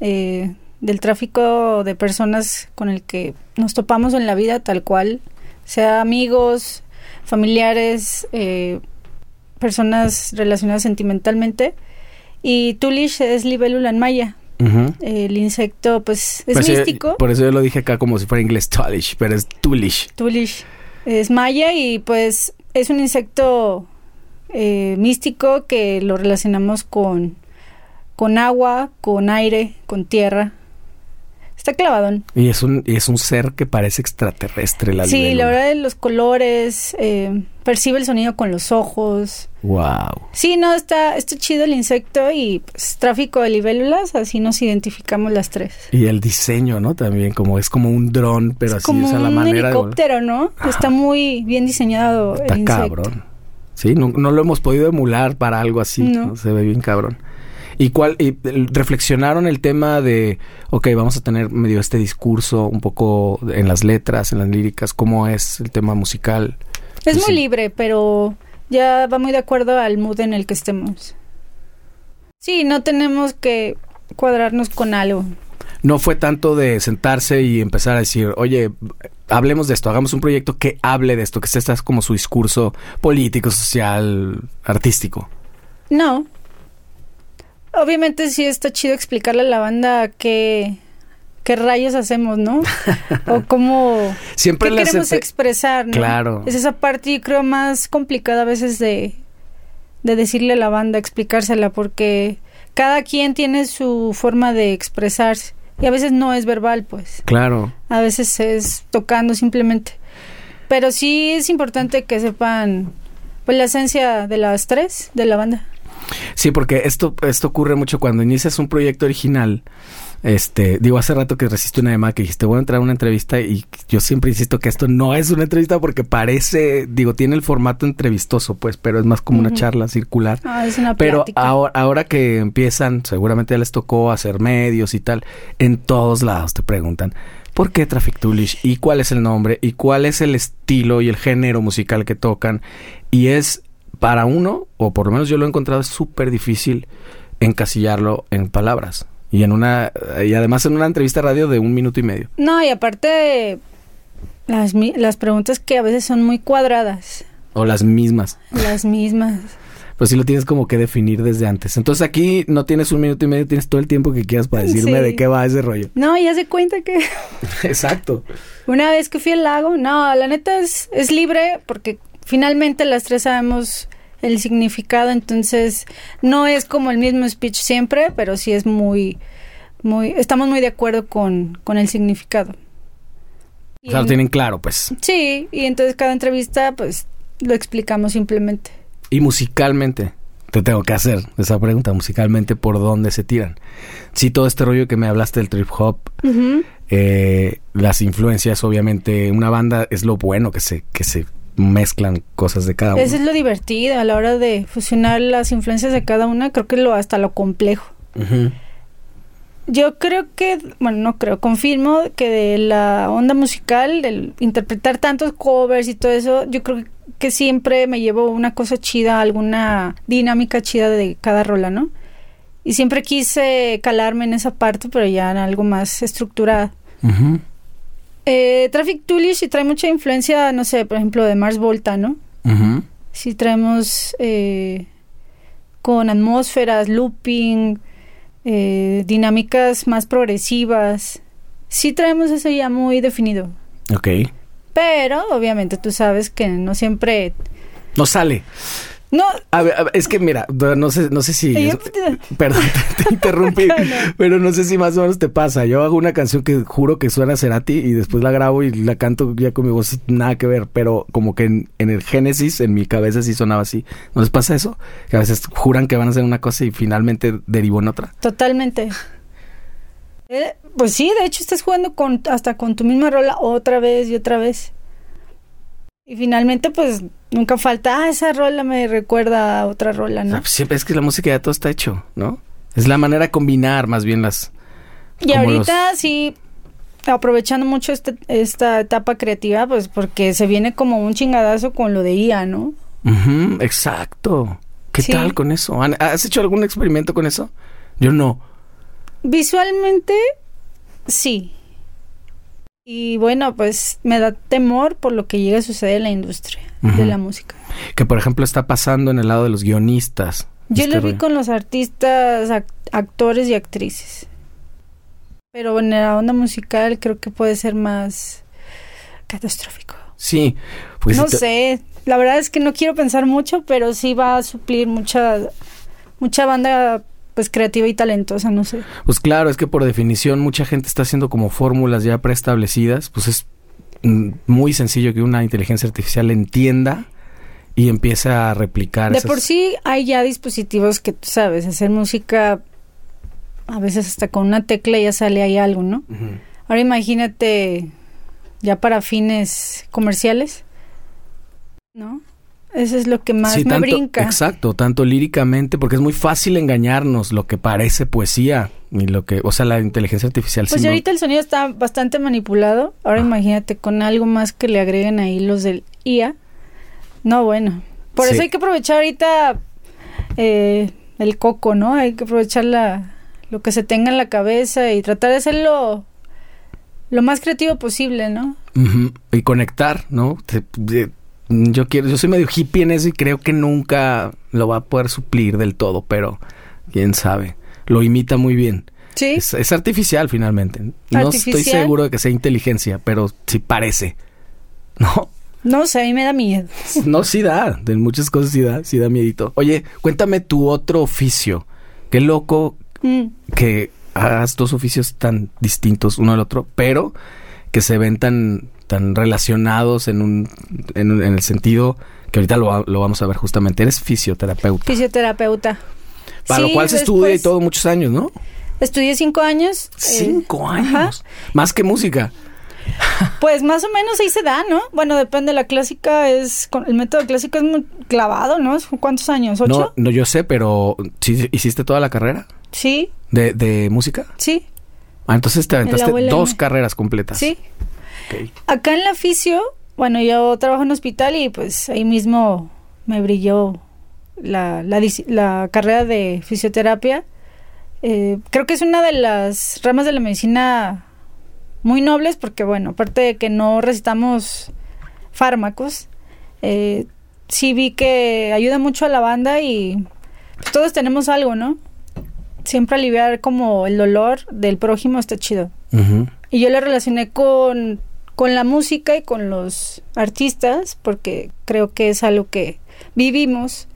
eh, del tráfico de personas con el que nos topamos en la vida tal cual, sea amigos, familiares, eh, personas relacionadas sentimentalmente. Y Tulish es libélula en maya. Ujú. El insecto, pues, es Por eso yo- místico. por eso yo lo dije acá como si fuera inglés Tulish, pero es Tulish. Tulish es maya y pues es un insecto eh, místico que lo relacionamos con, con agua, con aire, con tierra. Está clavadón. Y es un, y es un ser que parece extraterrestre la sí, la verdad de los colores, eh, percibe el sonido con los ojos. Wow. Sí, no, está, está chido el insecto y pues, tráfico de libélulas, así nos identificamos las tres. Y el diseño, ¿no? También como es como un dron, pero es así como o sea, la un manera de volar. helicóptero, ¿no? Ajá. Está muy bien diseñado Está el insecto. cabrón. Sí, no, no lo hemos podido emular para algo así. No. ¿no? Se ve bien cabrón. ¿Y cuál? Y reflexionaron el tema de, ok, vamos a tener medio este discurso un poco en las letras, en las líricas, cómo es el tema musical. Es muy sí. libre, pero ya va muy de acuerdo al mood en el que estemos. Sí, no tenemos que cuadrarnos con algo. No fue tanto de sentarse y empezar a decir, oye, hablemos de esto, hagamos un proyecto que hable de esto, que este es como su discurso político, social, artístico. No. Obviamente sí está chido explicarle a la banda qué, qué rayos hacemos, ¿no? o cómo... Siempre ¿Qué queremos expresar, no? Claro. Es esa parte, yo creo, más complicada a veces de, de decirle a la banda, explicársela, porque cada quien tiene su forma de expresarse. Y a veces no es verbal, pues. Claro. A veces es tocando simplemente. Pero sí es importante que sepan, pues, la esencia de las tres de la banda. Sí, porque esto, esto ocurre mucho cuando inicias un proyecto original. Este, digo, hace rato que resiste una llamada que dijiste, voy a entrar a una entrevista y yo siempre insisto que esto no es una entrevista porque parece, digo, tiene el formato entrevistoso, pues, pero es más como una charla circular. Ah, es una Pero ahora, ahora que empiezan, seguramente ya les tocó hacer medios y tal, en todos lados te preguntan, ¿por qué Traffic Toolish? ¿Y cuál es el nombre? ¿Y cuál es el estilo y el género musical que tocan? Y es para uno, o por lo menos yo lo he encontrado, es súper difícil encasillarlo en palabras. Y en una, y además en una entrevista radio de un minuto y medio. No, y aparte, las, las preguntas que a veces son muy cuadradas, O las mismas. las mismas. Pues sí lo tienes como que definir desde antes. Entonces aquí no tienes un minuto y medio, tienes todo el tiempo que quieras para decirme Sí. de qué va ese rollo. No, ya se cuenta que Exacto. una vez que fui al lago, no, la neta es, es libre porque finalmente las tres sabemos el significado, entonces no es como el mismo speech siempre, pero sí es muy, muy, estamos muy de acuerdo con, con el significado. O sea, lo tienen claro, pues. Sí, y entonces cada entrevista pues lo explicamos simplemente. Y musicalmente, te tengo que hacer esa pregunta, musicalmente, ¿por dónde se tiran? Sí, todo este rollo que me hablaste del trip hop, eh, las influencias, obviamente, una banda es lo bueno que se, que se mezclan cosas de cada uno. Eso es lo divertido a la hora de fusionar las influencias de cada una, creo que lo hasta lo complejo. Yo creo que, bueno, no creo, confirmo que de la onda musical, del interpretar tantos covers y todo eso, yo creo que siempre me llevo una cosa chida, alguna dinámica chida de cada rola, ¿no? Y siempre quise calarme en esa parte, pero ya en algo más estructurada. Ujú. Eh, Traffic Toolish sí trae mucha influencia, no sé, por ejemplo, de Mars Volta, ¿no? Ujú. Sí traemos eh, con atmósferas, looping, eh, dinámicas más progresivas. Sí traemos eso ya muy definido. Ok. Pero obviamente tú sabes que no siempre... No sale. No, A ver, a ver, es que mira, no sé, no sé si. Perdón, te, te interrumpí, No. pero no sé si más o menos te pasa. Yo hago una canción que juro que suena a Cerati y después la grabo y la canto ya con mi voz nada que ver, pero como que en, en el génesis, en mi cabeza sí sonaba así. ¿No les pasa eso? Que a veces juran que van a hacer una cosa y finalmente derivó en otra. totalmente. Eh, pues sí, de hecho estás jugando con hasta con tu misma rola otra vez y otra vez. Y finalmente pues nunca falta, ah, esa rola me recuerda a otra rola, ¿no? siempre es que la música ya todo está hecho, ¿no? Es la manera de combinar más bien las. Y ahorita sí, aprovechando mucho este- esta etapa creativa, pues porque se viene como un chingadazo con lo de IA, ¿no? Exacto. ¿Qué Sí. tal con eso? ¿Han- ¿Has hecho algún experimento con eso? Yo no. Visualmente, sí. Y bueno, pues me da temor por lo que llega a suceder en la industria de la música. Que por ejemplo está pasando en el lado de los guionistas. Yo Este lo vi con los artistas, ac- actores y actrices. Pero en la onda musical creo que puede ser más catastrófico. Sí, pues no te- sé, la verdad es que no quiero pensar mucho, pero sí va a suplir mucha mucha banda pues creativa y talentosa, no sé. Pues claro, es que por definición mucha gente está haciendo como fórmulas ya preestablecidas, pues es mm, muy sencillo que una inteligencia artificial entienda y empiece a replicar De esas- por sí hay ya dispositivos que tú sabes, hacer música a veces hasta con una tecla ya sale ahí algo, ¿no? Ahora imagínate ya para fines comerciales, ¿no? Eso es lo que más Sí, me tanto- brinca. Exacto, tanto líricamente, porque es muy fácil engañarnos lo que parece poesía y lo que, o sea, la inteligencia artificial Pues no- ahorita el sonido está bastante manipulado. Ahora Ah. imagínate con algo más que le agreguen ahí los del IA. No, bueno. Por Sí. eso hay que aprovechar ahorita eh, el coco, ¿no? Hay que aprovechar la, lo que se tenga en la cabeza y tratar de hacerlo lo más creativo posible, ¿no? Y conectar, ¿no? Te- yo quiero, yo soy medio hippie en eso y creo que nunca lo va a poder suplir del todo, pero quién sabe. Lo imita muy bien. Sí. Es, es artificial finalmente. No estoy seguro de que sea inteligencia, pero sí parece. No, No sé, a mí me da miedo. no sí da. De muchas cosas sí da, sí da miedito. Oye, cuéntame tu otro oficio. Qué loco Mm. que hagas dos oficios tan distintos uno al otro, pero que se ven tan, tan relacionados en un, en, un- en el sentido que ahorita lo, va- lo vamos a ver justamente. Eres fisioterapeuta. Fisioterapeuta. Para lo cual se estudia y después todo muchos años, ¿no? Estudié cinco años. eh, Cinco ajá. años. Más que música. Pues más o menos ahí se da, ¿no? Bueno, depende. La clásica es. El método clásico es muy clavado, ¿no? ¿Cuántos años? ¿Ocho? No, no, yo sé, pero ¿sí hiciste toda la carrera Sí, de, de música? sí, Ah, entonces te aventaste dos carreras completas. sí. Acá en la fisio, bueno, yo trabajo en hospital y pues ahí mismo me brilló la, la, carrera de fisioterapia. Eh, creo que es una de las ramas de la medicina muy nobles porque, bueno, aparte de que no recetamos fármacos, eh, sí vi que ayuda mucho a la banda y pues, todos tenemos algo, ¿no? Siempre aliviar como el dolor del prójimo está chido. Y yo lo relacioné con, con la música y con los artistas, porque creo que es algo que vivimos.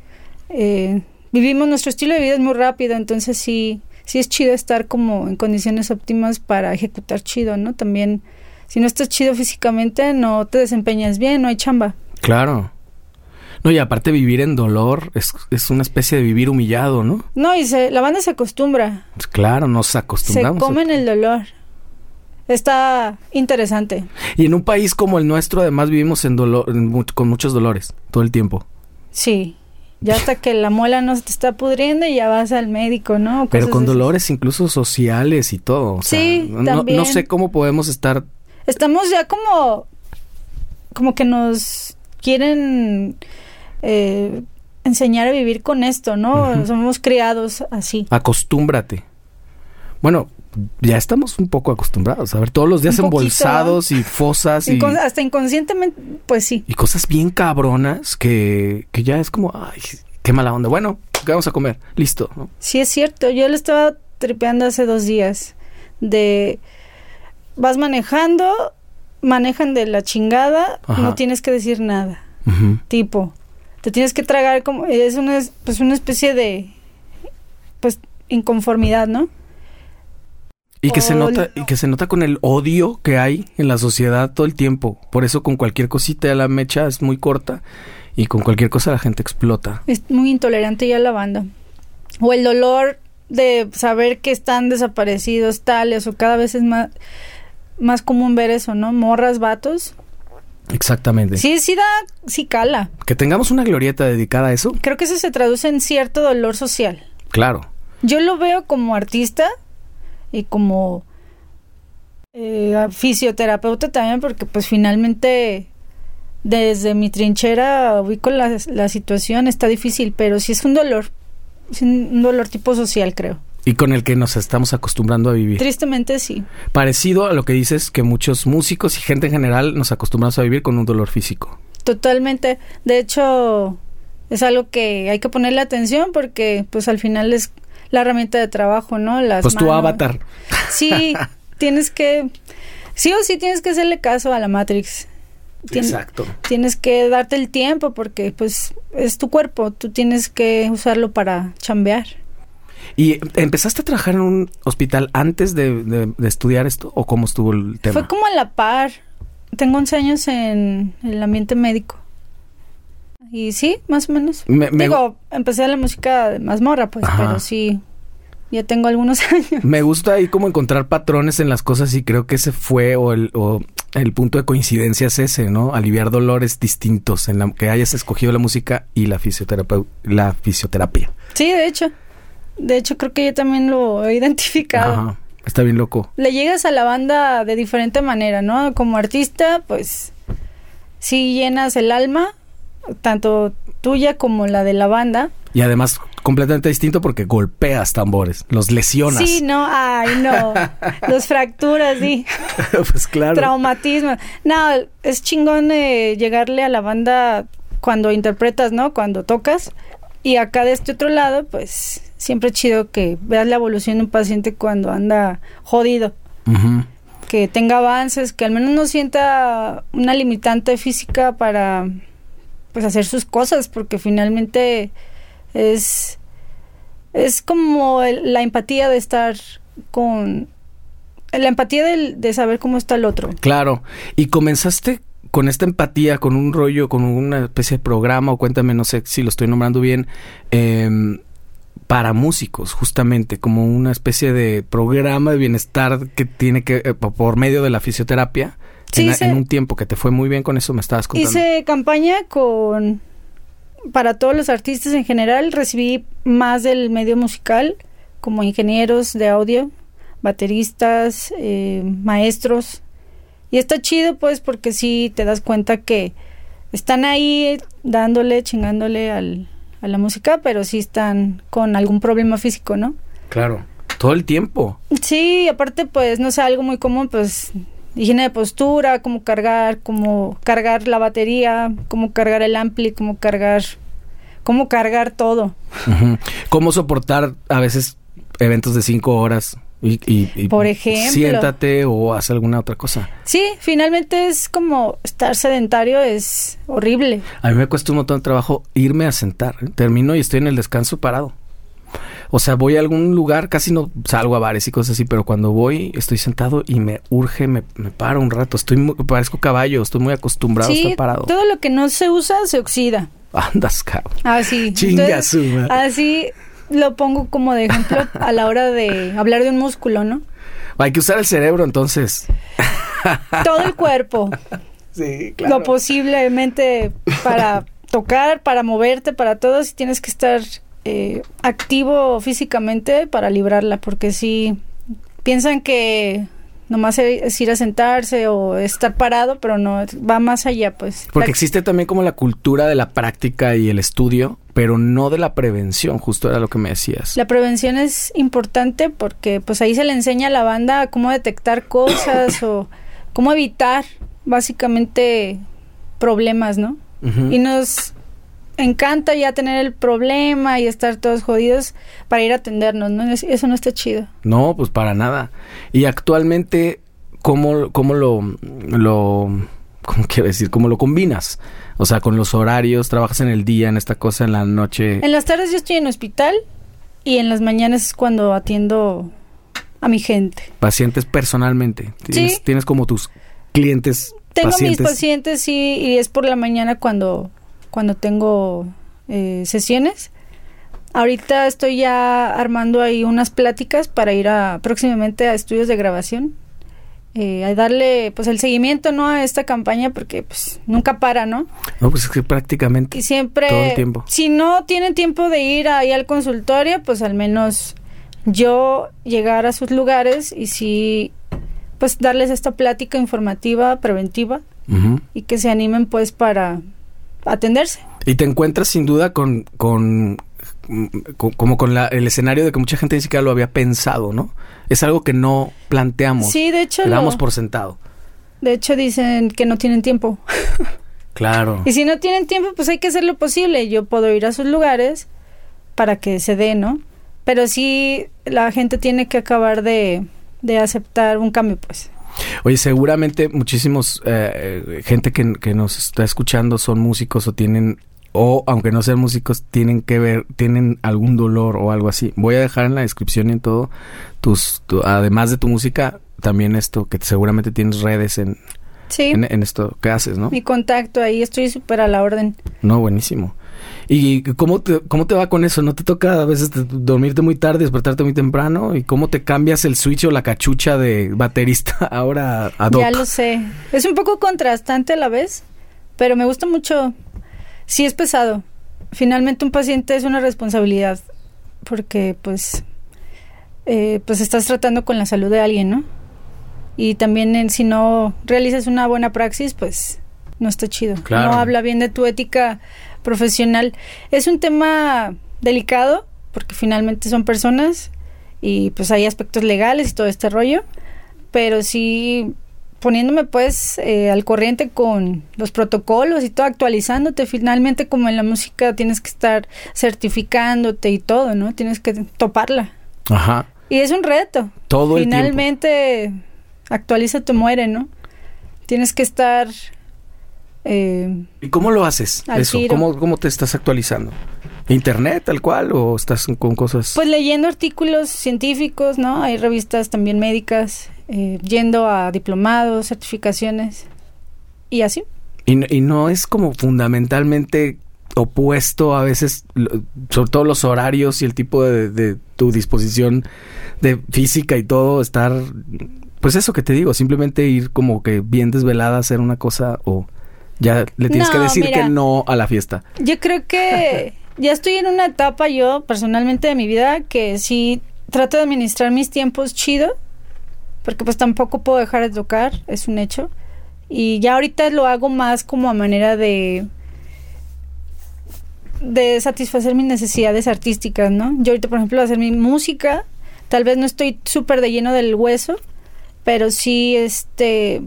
Eh, vivimos nuestro estilo de vida es muy rápido, entonces sí, sí es chido estar como en condiciones óptimas para ejecutar chido, ¿no? También, si no estás chido físicamente, no te desempeñas bien, no hay chamba. Claro. No, y aparte vivir en dolor es, es una especie de vivir humillado, ¿no? No, y se, la banda se acostumbra, Pues claro, nos se acostumbramos. a- comen el dolor. Está interesante. Y en un país como el nuestro, además, vivimos en dolor, en con muchos dolores todo el tiempo. Sí. Ya hasta que la muela no se te está pudriendo y ya vas al médico, ¿no? Pero con dolores incluso sociales y todo. o sea, Sí, no- también. No sé cómo podemos estar... Estamos ya como. Como que nos quieren eh, enseñar a vivir con esto, ¿no? Somos criados así. Acostúmbrate. Bueno, ya estamos un poco acostumbrados. A ver, todos los días Un poquito. embolsados y fosas y, hasta inconscientemente, pues sí. y cosas bien cabronas que, que ya es como, ay, qué mala onda. Bueno, ¿qué vamos a comer? Listo. ¿no? Sí es cierto. Yo lo estaba tripeando hace dos días. De. Vas manejando, manejan de la chingada, Ajá. no tienes que decir nada. Tipo te tienes que tragar como es una es- pues una especie de pues inconformidad no Y que se nota, y que se nota con el odio que hay en la sociedad todo el tiempo. Por eso con cualquier cosita la mecha es muy corta y con cualquier cosa la gente explota. es muy intolerante ya la banda o el dolor de saber que están desaparecidos tales o cada vez es más más común ver eso no morras vatos Exactamente. sí sí da sí cala Que tengamos una glorieta dedicada a eso, creo que eso se traduce en cierto dolor social claro. Yo lo veo como artista y como eh, fisioterapeuta también, porque pues finalmente desde mi trinchera ubico la, la situación, está difícil, pero sí es un dolor, es un, un dolor tipo social, creo. Y con el que nos estamos acostumbrando a vivir. Tristemente sí. Parecido a lo que dices que muchos músicos y gente en general nos acostumbramos a vivir con un dolor físico. Totalmente. De hecho, es algo que hay que ponerle atención porque pues al final es la herramienta de trabajo, ¿no? Las Pues tu avatar. Sí, tienes que, sí o sí tienes que hacerle caso a la Matrix. Tien- Exacto. Tienes que darte el tiempo porque pues es tu cuerpo, tú tienes que usarlo para chambear. ¿Y empezaste a trabajar en un hospital antes de, de- de estudiar esto? ¿O cómo estuvo el tema? Fue como a la par. Tengo 11 años en el ambiente médico. Y sí, más o menos. Me- me- Digo, empecé la música de mazmorra, pues, Ajá. pero sí, ya tengo algunos años. Me gusta ahí como encontrar patrones en las cosas y creo que ese fue o el, o el punto de coincidencia es ese, ¿no? Aliviar dolores distintos en la que hayas escogido la música y la fisioterapia. La fisioterapia. Sí, de hecho. De hecho, creo que yo también lo he identificado. Ajá. Está bien loco. le llegas a la banda de diferente manera, ¿no? Como artista, pues sí llenas el alma, tanto tuya como la de la banda. Y además completamente distinto porque golpeas tambores, los lesionas. Sí, no, ay, no. Los fracturas, sí. pues claro. Traumatismo. No, es chingón eh, llegarle a la banda cuando interpretas, ¿no? Cuando tocas. Y acá de este otro lado, pues siempre es chido que veas la evolución de un paciente cuando anda jodido. Que tenga avances, que al menos no sienta una limitante física para pues hacer sus cosas, porque finalmente es es como el- la empatía de estar con la empatía del- de saber cómo está el otro. Claro. Y comenzaste con esta empatía, con un rollo, con una especie de programa, o cuéntame, no sé si lo estoy nombrando bien, em, para músicos, justamente, como una especie de programa de bienestar que tiene que, eh, po- por medio de la fisioterapia, Sí, en, hice- en un tiempo que te fue muy bien con eso, me estabas contando. Hice campaña con para todos los artistas en general, recibí más del medio musical, como ingenieros de audio, bateristas, eh, maestros. Y está chido pues porque sí te das cuenta que están ahí dándole, chingándole al, a la música, pero sí están con algún problema físico, ¿no? Claro. Todo el tiempo. Sí, aparte pues no sé, algo muy común pues higiene de postura, cómo cargar, cómo cargar la batería, cómo cargar el ampli, cómo cargar, cómo cargar todo. ¿Cómo soportar a veces eventos de cinco horas? Y, y- y Por ejemplo. Siéntate o haz alguna otra cosa. Sí, finalmente es como estar sedentario es horrible. A mí me cuesta un montón de trabajo irme a sentar. Termino y estoy en el descanso parado. O sea, voy a algún lugar, casi no salgo a bares y cosas así, pero cuando voy estoy sentado y me urge, me, me paro un rato. Estoy muy- parezco caballo, estoy muy acostumbrado a sí, estar parado. todo lo que no se usa se oxida. Andas, cabrón. Así. Chinga Entonces, su madre. Así lo pongo como de ejemplo a la hora de hablar de un músculo, ¿no? Hay que usar el cerebro entonces. Todo el cuerpo, Sí, lo posiblemente para tocar, para moverte, para todo, si tienes que estar eh, activo físicamente para librarla, porque si piensan que nomás es ir a sentarse o estar parado, pero no, va más allá, pues. Porque La- existe también como la cultura de la práctica y el estudio, pero no de la prevención, justo era lo que me decías. La prevención es importante porque pues ahí se le enseña a la banda cómo detectar cosas o cómo evitar básicamente problemas, ¿no? Y nos encanta ya tener el problema y estar todos jodidos para ir a atendernos, ¿no? Es- Eso no está chido. No, pues para nada. Y actualmente, ¿cómo, cómo lo, lo, cómo quiero decir? ¿Cómo lo combinas? O sea, con los horarios, trabajas en el día, en esta cosa, en la noche. En las tardes yo estoy en hospital y en las mañanas es cuando atiendo a mi gente. Pacientes personalmente. Tienes, Sí. tienes como tus clientes Tengo pacientes. mis pacientes sí, y es por la mañana cuando, cuando tengo eh, sesiones. Ahorita estoy ya armando ahí unas pláticas para ir a próximamente a estudios de grabación. eh, a darle pues el seguimiento no a esta campaña porque pues nunca para, ¿no? No, pues es que prácticamente Y siempre todo el tiempo. si no tienen tiempo de ir ahí al consultorio, pues al menos yo llegar a sus lugares y sí pues darles esta plática informativa, preventiva y que se animen pues para atenderse. Y te encuentras sin duda con, con, mm, como con la- el escenario de que mucha gente ni siquiera lo había pensado, ¿no? Es algo que no planteamos. Sí, de hecho, Le damos por sentado. de hecho dicen que no tienen tiempo. Claro. Y si no tienen tiempo, pues hay que hacer lo posible. Yo puedo ir a sus lugares para que se dé, ¿no? Pero sí la gente tiene que acabar de, de aceptar un cambio, pues. Oye, seguramente muchísimos eh, eh, gente que, que nos está escuchando son músicos o tienen o aunque no sean músicos tienen que ver tienen algún dolor o algo así. Voy a dejar en la descripción y en todo tus tu- además de tu música también esto que seguramente tienes redes en, Sí, en, en esto que haces, ¿no? mi contacto ahí, estoy súper a la orden. No, buenísimo. ¿Y cómo te, cómo te va con eso? ¿No te toca a veces te- dormirte muy tarde, despertarte muy temprano? ¿Y cómo te cambias el switch o la cachucha de baterista ahora a doc? Ya lo sé. Es un poco contrastante a la vez, pero me gusta mucho. Sí es pesado. Finalmente un paciente es una responsabilidad porque pues eh, pues estás tratando con la salud de alguien, ¿no? Y también en- si no realizas una buena praxis, pues no está chido. Claro. No habla bien de tu ética profesional. Es un tema delicado porque finalmente son personas y pues hay aspectos legales y todo este rollo, pero sí poniéndome pues eh, al corriente con los protocolos y todo, actualizándote. Finalmente como en la música tienes que estar certificándote y todo, ¿no? Tienes que toparla. Ajá. Y es un reto. Todo el tiempo. Finalmente actualízate muere, ¿no? Tienes que estar... eh, ¿Y cómo lo haces? Eso. ¿Cómo, ¿cómo te estás actualizando? ¿Internet tal cual o estás con cosas? Pues leyendo artículos científicos, ¿no? Hay revistas también médicas, eh, yendo a diplomados, certificaciones y así. y, no- y no es como fundamentalmente opuesto a veces, sobre todo los horarios y el tipo de, de tu disposición de física y todo, estar, pues eso que te digo, simplemente ir como que bien desvelada a hacer una cosa o ya le tienes que decir mira. que no a la fiesta. Yo creo que ya estoy en una etapa yo personalmente de mi vida que sí trato de administrar mis tiempos chido, porque pues tampoco puedo dejar de tocar, es un hecho. Y ya ahorita lo hago más como a manera de de satisfacer mis necesidades artísticas, ¿no? Yo ahorita, por ejemplo, hacer mi música, tal vez no estoy súper de lleno del hueso, pero sí, este,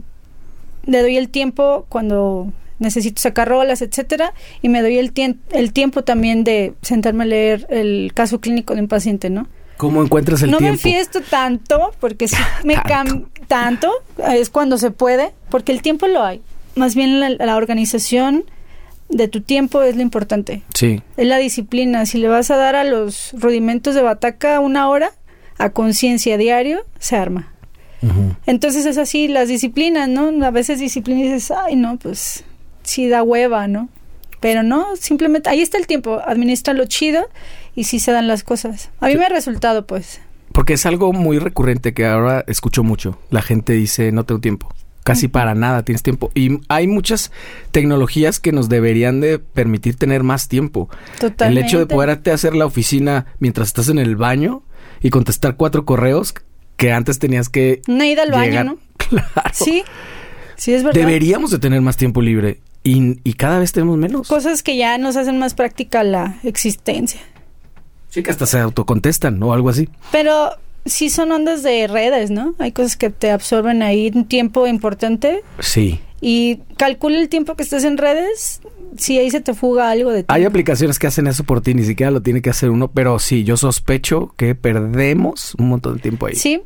le doy el tiempo cuando necesito sacar rolas, etcétera, y me doy el, el tiempo también de sentarme a leer el caso clínico de un paciente, ¿no? ¿Cómo encuentras el no me tiempo? enfiesto tanto, porque si me Tanto. tanto, es cuando se puede, porque el tiempo lo hay. Más bien la, la organización de tu tiempo es lo importante. Sí. Es la disciplina. Si le vas a dar a los rudimentos de bataca una hora, a conciencia diario, se arma. Entonces es así, las disciplinas, ¿no? A veces disciplina y dices, ay, no, pues sí da hueva, ¿no? Pero no, simplemente ahí está el tiempo, administra lo chido y sí se dan las cosas. A mí me ha resultado, pues. Porque es algo muy recurrente que ahora escucho mucho. La gente dice, no tengo tiempo. Casi para nada tienes tiempo. Y hay muchas tecnologías que nos deberían de permitir tener más tiempo. Totalmente. El hecho de poderte hacer la oficina mientras estás en el baño y contestar cuatro correos que antes tenías que ida al baño, llegar- ¿no? Claro. Sí, sí es verdad. Deberíamos de tener más tiempo libre y, y cada vez tenemos menos. Cosas que ya nos hacen más práctica la existencia. Sí, que hasta se autocontestan o algo así. Pero sí son ondas de redes, ¿no? Hay cosas que te absorben ahí un tiempo importante Sí. Y calcula el tiempo que estés en redes, si ahí se te fuga algo de ti. Hay aplicaciones que hacen eso por ti, ni siquiera lo tiene que hacer uno, pero sí, yo sospecho que perdemos un montón de tiempo ahí. Sí.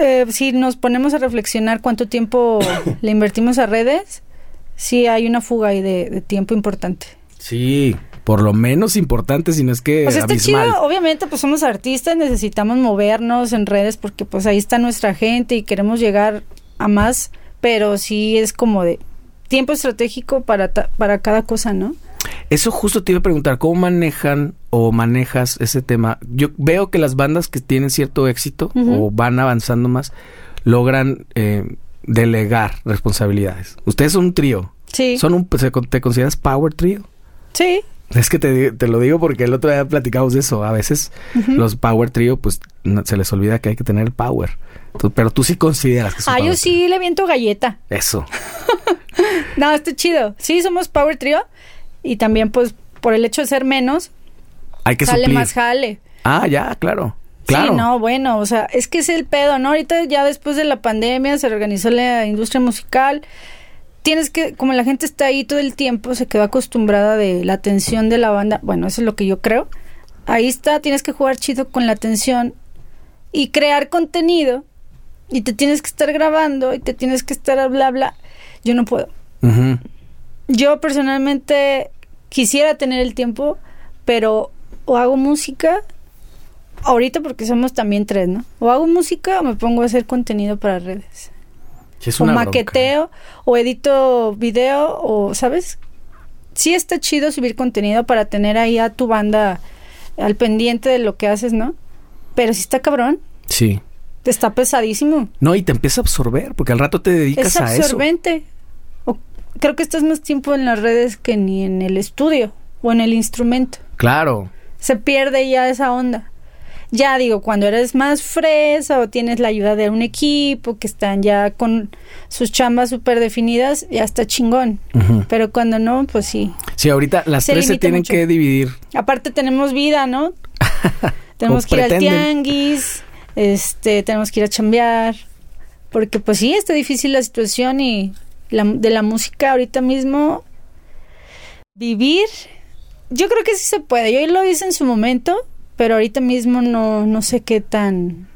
Eh, si nos ponemos a reflexionar cuánto tiempo le invertimos a redes, sí hay una fuga ahí de, de tiempo importante. Sí, por lo menos importante, si no es que sea, está abismal. chido, obviamente, pues somos artistas, necesitamos movernos en redes porque pues ahí está nuestra gente y queremos llegar a más, pero sí es como de tiempo estratégico para, ta- para cada cosa, ¿no? Eso justo te iba a preguntar, ¿cómo manejan o manejas ese tema? Yo veo que las bandas que tienen cierto éxito o van avanzando más, logran eh, delegar responsabilidades. Ustedes son un trío. Sí. Son un, ¿se con- ¿Te consideras power trío? Sí. Es que te, te lo digo porque el otro día platicamos de eso. A veces los power trío, pues no- se les olvida que hay que tener power. Tú- pero tú sí consideras que son Ah, yo power sí le viento galleta. Eso. No, está chido. Sí, somos Power Trio y también pues por el hecho de ser menos, Hay que sale suplir. más jale. Ah, ya, claro. Claro. Sí, no, bueno, o sea, es que es el pedo, ¿no? Ahorita ya después de la pandemia se reorganizó la industria musical. Tienes que, como la gente está ahí todo el tiempo, se quedó acostumbrada de la atención de la banda. Bueno, eso es lo que yo creo. Ahí está, tienes que jugar chido con la atención y crear contenido. Y te tienes que estar grabando y te tienes que estar bla, bla. Yo no puedo. Yo personalmente quisiera tener el tiempo, pero o hago música, ahorita porque somos también tres, ¿no? O hago música o me pongo a hacer contenido para redes. Sí, es o bronca. maqueteo, o edito video, o, ¿sabes? Sí está chido subir contenido para tener ahí a tu banda al pendiente de lo que haces, ¿no? Pero si está cabrón, Sí. está pesadísimo. No, y te empieza a absorber, porque al rato te dedicas Es a eso. absorbente. O- creo que estás más tiempo en las redes que ni en el estudio o en el instrumento. Claro. Se pierde ya esa onda. Ya digo, cuando eres más fresa o tienes la ayuda de un equipo que están ya con sus chambas súper definidas, ya está chingón. Pero cuando no, pues sí. Sí, ahorita las Se tres se tienen mucho. que dividir. Aparte tenemos vida, ¿no? tenemos que ir al tianguis, este, tenemos que ir a chambear, porque pues sí, está difícil la situación y la, de la música ahorita mismo vivir, yo creo que sí se puede. Yo lo hice en su momento, pero ahorita mismo no, no sé qué tan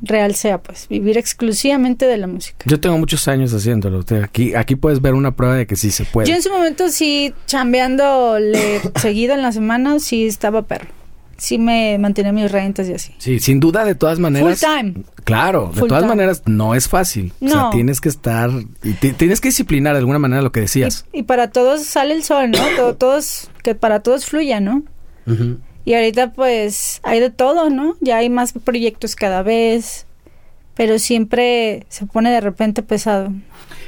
real sea, pues vivir exclusivamente de la música. Yo tengo muchos años haciéndolo. Aquí, aquí puedes ver una prueba de que sí se puede. Yo en su momento sí, chambeándole seguido en la semana, sí estaba perro. Sí me mantenía mis rentas y así. Sí, sin duda, de todas maneras. Full time. Claro, de todas time. maneras no es fácil. O sea, No. tienes que estar y te- tienes que disciplinar de alguna manera lo que decías. Y, y para todos sale el sol, ¿no? Todo- todos, que para todos fluya, ¿no? Ujú. Y ahorita pues hay de todo, ¿no? Ya hay más proyectos cada vez, pero siempre se pone de repente pesado.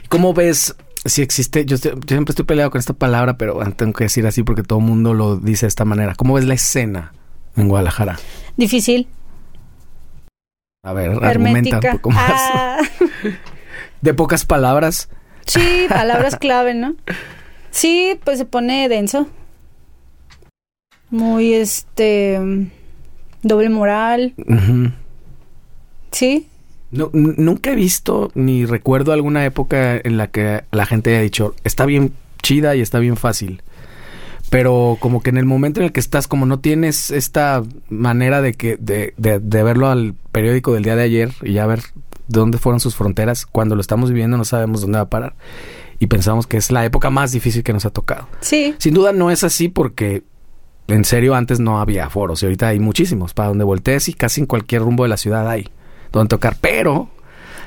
¿Cómo ves si existe? Yo, estoy- yo siempre estoy peleado con esta palabra, pero tengo que decir así porque todo el mundo lo dice de esta manera. ¿Cómo ves la escena en Guadalajara? Difícil, A ver, argumenta un poco más. Ah, De pocas palabras. sí, palabras clave, ¿no? Sí, pues se pone denso. Muy este doble moral, sí. No, nunca he visto ni recuerdo alguna época en la que la gente haya dicho, está bien chida y está bien fácil. Pero como que en el momento en el que estás, como no tienes esta manera de que de, de, de verlo al periódico del día de ayer y ya ver dónde fueron sus fronteras, cuando lo estamos viviendo no sabemos dónde va a parar. Y pensamos que es la época más difícil que nos ha tocado. Sí, Sin duda no es así porque en serio antes no había foros y ahorita hay muchísimos. Para donde voltees y casi en cualquier rumbo de la ciudad hay donde tocar. Pero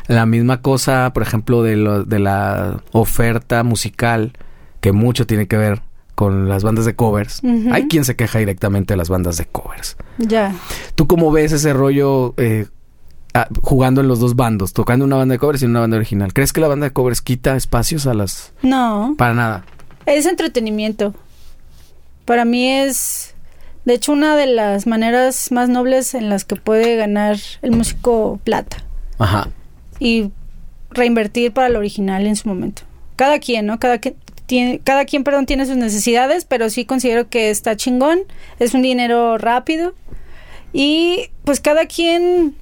la misma cosa, por ejemplo, de, lo- de la oferta musical que mucho tiene que ver con las bandas de covers. Hay quien se queja directamente de las bandas de covers. ya. ¿Tú cómo ves ese rollo eh, jugando en los dos bandos? Tocando una banda de covers y una banda original. ¿Crees que la banda de covers quita espacios a las... No, Para nada. es entretenimiento. Para mí es, de hecho, una de las maneras más nobles en las que puede ganar el músico plata Ajá. y reinvertir para lo original en su momento. Cada quien, ¿no? Cada quien tiene, cada quien, perdón, tiene sus necesidades, pero sí considero que está chingón. Es un dinero rápido y pues cada quien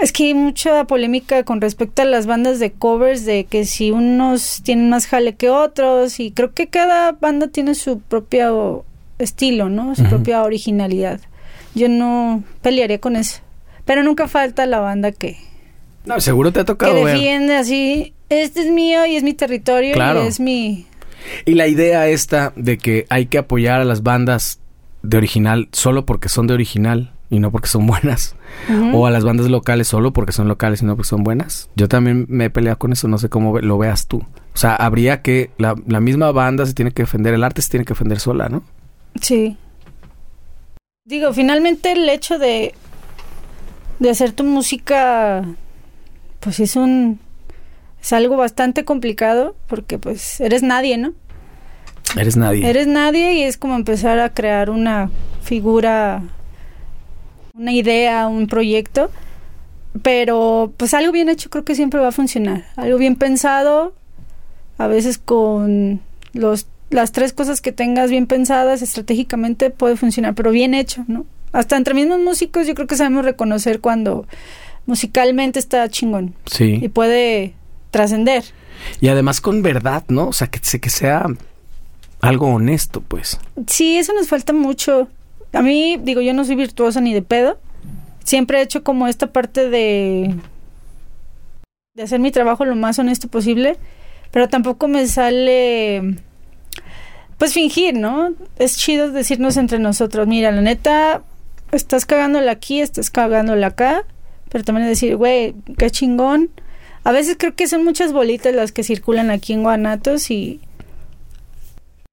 es que hay mucha polémica con respecto a las bandas de covers de que si unos tienen más jale que otros y creo que cada banda tiene su propio estilo, ¿no? Su propia originalidad. Yo no pelearía con eso. Pero nunca falta la banda que, No, seguro te ha que tocado ver. defiende así, este es mío y es mi territorio Claro. y es mi... Y la idea esta de que hay que apoyar a las bandas de original solo porque son de original y no porque son buenas. O a las bandas locales solo porque son locales y no porque son buenas. Yo también me he peleado con eso, no sé cómo lo veas tú. O sea, habría que, la, la misma banda se tiene que defender, el arte se tiene que defender sola, ¿no? Sí. Digo, finalmente el hecho de, de hacer tu música, pues es un... Es algo bastante complicado porque pues eres nadie, ¿no? Eres nadie. Eres nadie y es como empezar a crear una figura, una idea, un proyecto. Pero pues algo bien hecho creo que siempre va a funcionar. Algo bien pensado, a veces con los, las tres cosas que tengas bien pensadas estratégicamente puede funcionar, pero bien hecho, ¿no? Hasta entre mismos músicos yo creo que sabemos reconocer cuando musicalmente está chingón y Sí. puede trascender. Y además con verdad, ¿no? O sea, que, que sea algo honesto, pues. Sí, eso nos falta mucho. A mí, digo, yo no soy virtuosa ni de pedo. Siempre he hecho como esta parte de de hacer mi trabajo lo más honesto posible, pero tampoco me sale pues fingir, ¿no? Es chido decirnos entre nosotros, mira, la neta estás cagándola aquí, estás cagándola acá, pero también decir, güey, qué chingón. A veces creo que son muchas bolitas las que circulan aquí en Guanatos y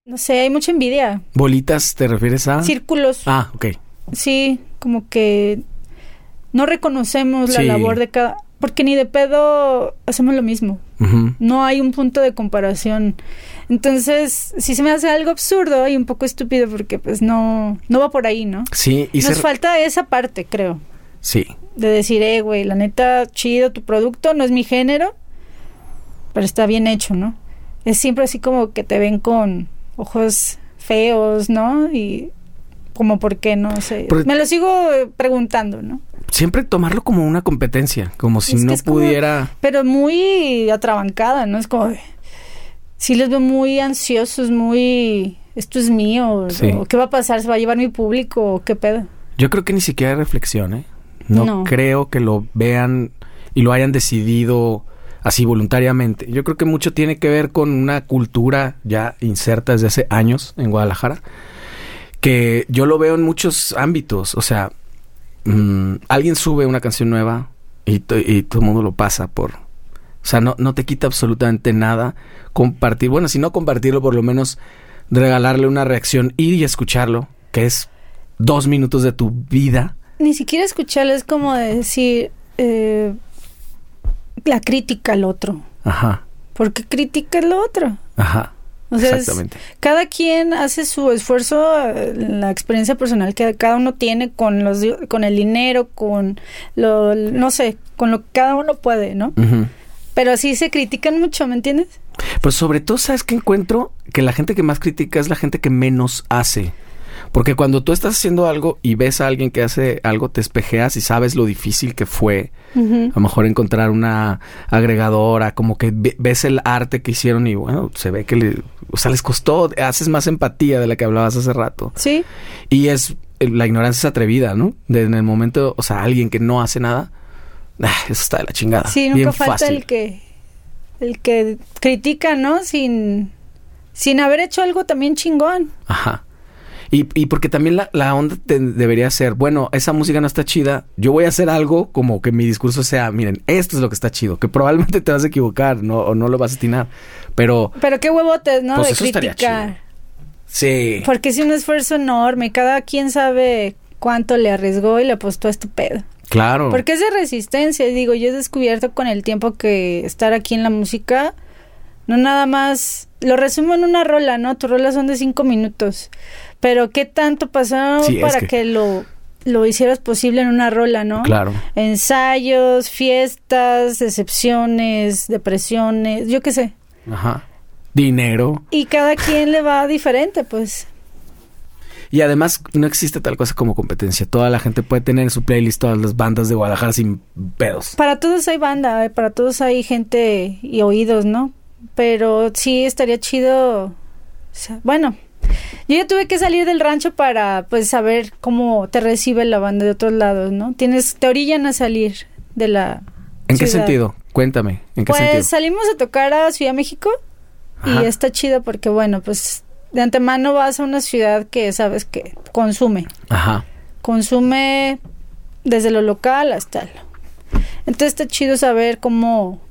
no sé, hay mucha envidia. ¿Bolitas te refieres a? Círculos. Ah, ok. Sí, como que no reconocemos la labor de cada... Porque ni de pedo hacemos lo mismo. No hay un punto de comparación. Entonces, sí se me hace algo absurdo y un poco estúpido porque pues no, no va por ahí, ¿no? Sí, y Nos falta esa parte, creo. Sí. De decir, eh, güey, la neta, chido tu producto, no es mi género, pero está bien hecho, ¿no? Es siempre así como que te ven con ojos feos, ¿no? Y como por qué, no sé. Me lo sigo eh, preguntando, ¿no? Siempre tomarlo como una competencia, como si Es no como- pudiera... Pero muy atrabancada, ¿no? Es como... Sí les veo muy ansiosos, muy... Esto es mío, Sí. o ¿qué va a pasar? ¿Se va a llevar mi público? ¿Qué pedo? Yo creo que ni siquiera reflexión, ¿eh? No, No. creo que lo vean y lo hayan decidido así voluntariamente. Yo creo que mucho tiene que ver con una cultura ya inserta desde hace años en Guadalajara, que yo lo veo en muchos ámbitos. O sea, mm, alguien sube una canción nueva y, to- y todo el mundo lo pasa por... O sea, no, no te quita absolutamente nada compartir. Bueno, si no compartirlo, por lo menos regalarle una reacción, ir y escucharlo, que es dos minutos de tu vida. Ni siquiera escucharlo es como de decir... eh, la crítica al otro. Ajá, ¿Por qué critica al otro? ajá. O sea, es- cada quien hace su esfuerzo, eh, la experiencia personal que cada uno tiene con los con el dinero, con lo no sé, con lo que cada uno puede, ¿no? Ujú. Pero así se critican mucho, ¿me entiendes? Pero sobre todo, ¿sabes qué encuentro? Que la gente que más critica es la gente que menos hace. Porque cuando tú estás haciendo algo y ves a alguien que hace algo, te espejeas y sabes lo difícil que fue. A lo mejor encontrar una agregadora, como que ves el arte que hicieron y bueno, se ve que le, o sea, les costó, haces más empatía de la que hablabas hace rato. Sí. Y es, la ignorancia es atrevida, ¿no? De, en el momento, o sea, alguien que no hace nada, ah, eso está de la chingada. Sí, nunca falta el que, el que critica, ¿no? Sin, sin haber hecho algo también chingón. Ajá. Y, y porque también la, la onda debería ser, bueno, esa música no está chida, yo voy a hacer algo como que mi discurso sea, miren, esto es lo que está chido, que probablemente te vas a equivocar, no, o no lo vas a atinar, pero... Pero qué huevotes, ¿no? Pues de criticar. Sí. Porque es un esfuerzo enorme, cada quien sabe cuánto le arriesgó y le apostó a este pedo. Claro. Porque es de resistencia, digo, yo he descubierto con el tiempo que estar aquí en la música, no nada más, lo resumo en una rola, ¿no? Tu rola son de cinco minutos, pero ¿qué tanto pasó para que... lo, lo hicieras posible en una rola, ¿no? Claro. Ensayos, fiestas, decepciones, depresiones, yo qué sé. Ajá. Dinero. Y cada quien le va diferente, pues. Y además no existe tal cosa como competencia. Toda la gente puede tener en su playlist todas las bandas de Guadalajara sin pedos. Para todos hay banda, eh, para todos hay gente y oídos, ¿no? Pero sí estaría chido. bueno, yo ya tuve que salir del rancho para pues saber cómo te recibe la banda de otros lados, ¿no? Tienes, te orillan a salir de la. ¿En qué sentido? Cuéntame, ¿en qué pues salimos a tocar a Ciudad México y está chido porque, bueno, pues de antemano vas a una ciudad que sabes que consume. Ajá. Consume desde lo local hasta lo. Entonces está chido saber cómo,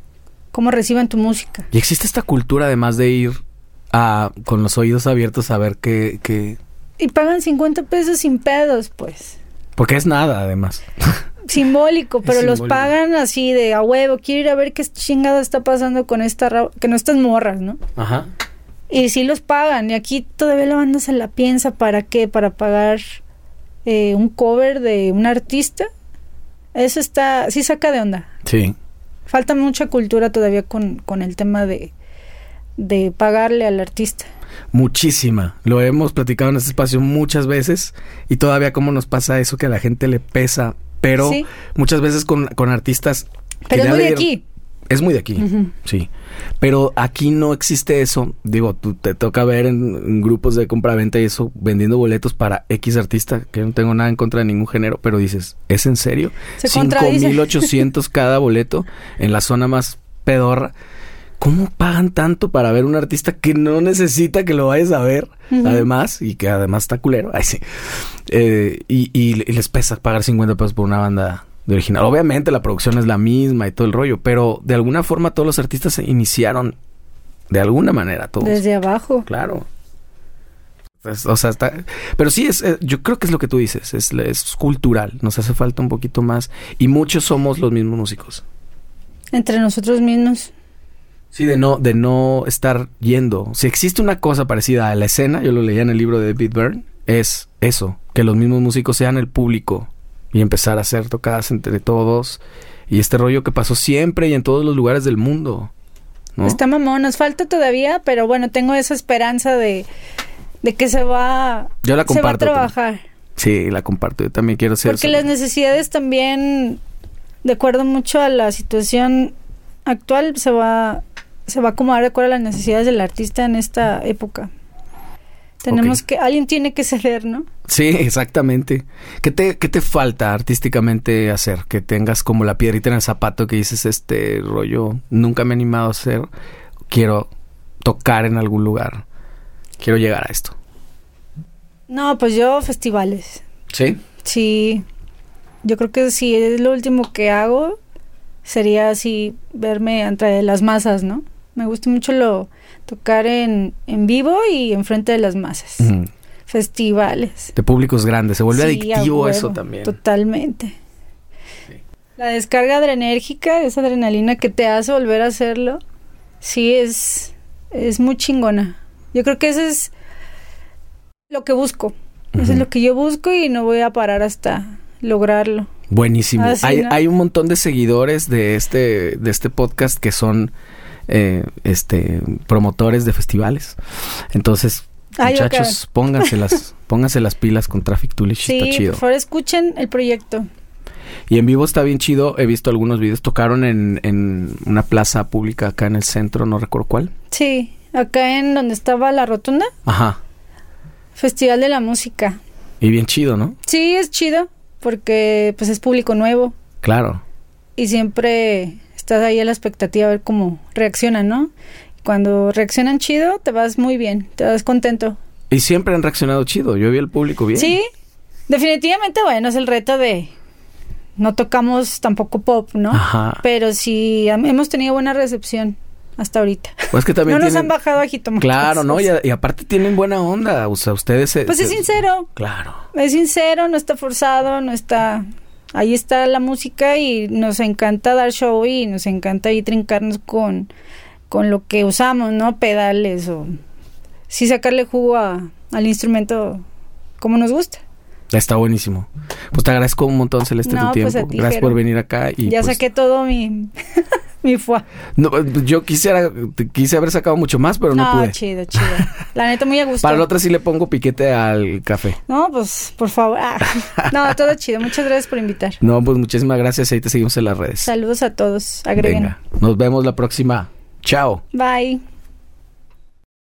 cómo reciben tu música. Y existe esta cultura además de ir a, con los oídos abiertos a ver qué... qué... Y pagan 50 pesos sin pedos, pues. Porque es nada, además. simbólico, pero los pagan así de a huevo. Quiero ir a ver qué chingada está pasando con esta que no están morras, ¿no? Ajá. Y sí los pagan. Y aquí todavía la banda se la piensa para qué, para pagar eh, un cover de un artista. Eso está, sí saca de onda. Sí. Falta mucha cultura todavía con, con el tema de, de pagarle al artista. Muchísima. Lo hemos platicado en este espacio muchas veces y todavía cómo nos pasa eso que a la gente le pesa pero muchas veces con, con artistas... Pero es muy de aquí. Es muy de aquí, sí. Pero aquí no existe eso. Digo, tú te toca ver en, grupos de compra-venta y eso, vendiendo boletos para X artista, que no tengo nada en contra de ningún género, pero dices, ¿es en serio? Se 5.800 cada boleto en la zona más pedorra. ¿Cómo pagan tanto para ver un artista que no necesita que lo vayas a ver? Además, y que además está culero. Ay, sí. Eh, y, les pesa pagar 50 pesos por una banda de original. Obviamente la producción es la misma y todo el rollo, pero de alguna forma todos los artistas se iniciaron de alguna manera todos. Desde abajo. Claro. O sea, está, pero sí es, eh, yo creo que es lo que tú dices, es, es cultural, nos hace falta un poquito más y muchos somos los mismos músicos. Entre nosotros mismos. Sí, de no, de no estar yendo. Si existe una cosa parecida a la escena, yo lo leía en el libro de David Byrne, es eso, que los mismos músicos sean el público y empezar a hacer tocadas entre todos. Y este rollo que pasó siempre y en todos los lugares del mundo. Está mamón, nos falta todavía, pero bueno, tengo esa esperanza de, de que se va, yo la comparto, se va a trabajar. Sí, la comparto, yo también quiero ser. Porque las necesidades también, de acuerdo mucho a la situación actual, se va se va a acomodar de acuerdo a las necesidades del artista en esta época. Tenemos que, alguien tiene que ceder, ¿no? Sí, exactamente. ¿Qué te, ¿Qué te falta artísticamente hacer? Que tengas como la piedrita en el zapato que dices, este rollo, nunca me he animado a hacer, quiero tocar en algún lugar, quiero llegar a esto. No, pues yo festivales. ¿Sí? Sí. Yo creo que si es lo último que hago, sería así verme entre las masas, ¿no? Me gusta mucho lo tocar en, en vivo y enfrente de las masas. Festivales. De públicos grandes. Se vuelve adictivo eso también. Totalmente. La descarga adrenérgica, esa adrenalina que te hace volver a hacerlo, sí es, es muy chingona. Yo creo que eso es lo que busco. Eso es lo que yo busco y no voy a parar hasta lograrlo. Buenísimo. hay, hay un montón de seguidores de este, de este podcast que son eh, este promotores de festivales. Entonces, Ay, Muchachos, pónganse las, pónganse las pilas con Traffic Toolish, está chido. por favor escuchen el proyecto. Y en vivo está bien chido. He visto algunos videos. Tocaron en, en una plaza pública acá en el centro, no recuerdo cuál. Sí, acá en donde estaba la rotunda, Ajá. Festival de la Música. Y bien chido, ¿no? Sí, es chido porque pues es público nuevo Claro. y siempre estás ahí a la expectativa a ver cómo reaccionan, ¿no? Cuando reaccionan chido, te vas muy bien, te vas contento. Y siempre han reaccionado chido. Yo vi al público bien. Sí, definitivamente, bueno, es el reto de no tocamos tampoco pop, ¿no? Ajá. Pero sí hemos tenido buena recepción hasta ahorita. Pues que también no nos han bajado a jitomate. Claro, ¿no? Y, a- y aparte tienen buena onda. O sea, ustedes se... Pues es sincero, Claro. es sincero, no está forzado, no está... Ahí está la música y nos encanta dar show y nos encanta ahí trincarnos con, con lo que usamos, ¿no? Pedales o... Sí sacarle jugo a- al instrumento como nos gusta. Está buenísimo. Pues te agradezco un montón, Celeste, No, tu pues tiempo. ti, Gracias por venir acá. Y ya pues, saqué todo mi, mi foie. no, yo quisiera, quise haber sacado mucho más, pero no, No, pude. chido, chido. La neta, muy a gusto. Para la otra sí le pongo piquete al café. No, pues, por favor. Ah. No, todo chido. Muchas gracias por invitar. No, pues muchísimas gracias. Ahí te seguimos en las redes. Saludos a todos. Agreguen. Venga, nos vemos la próxima. Chao. Bye.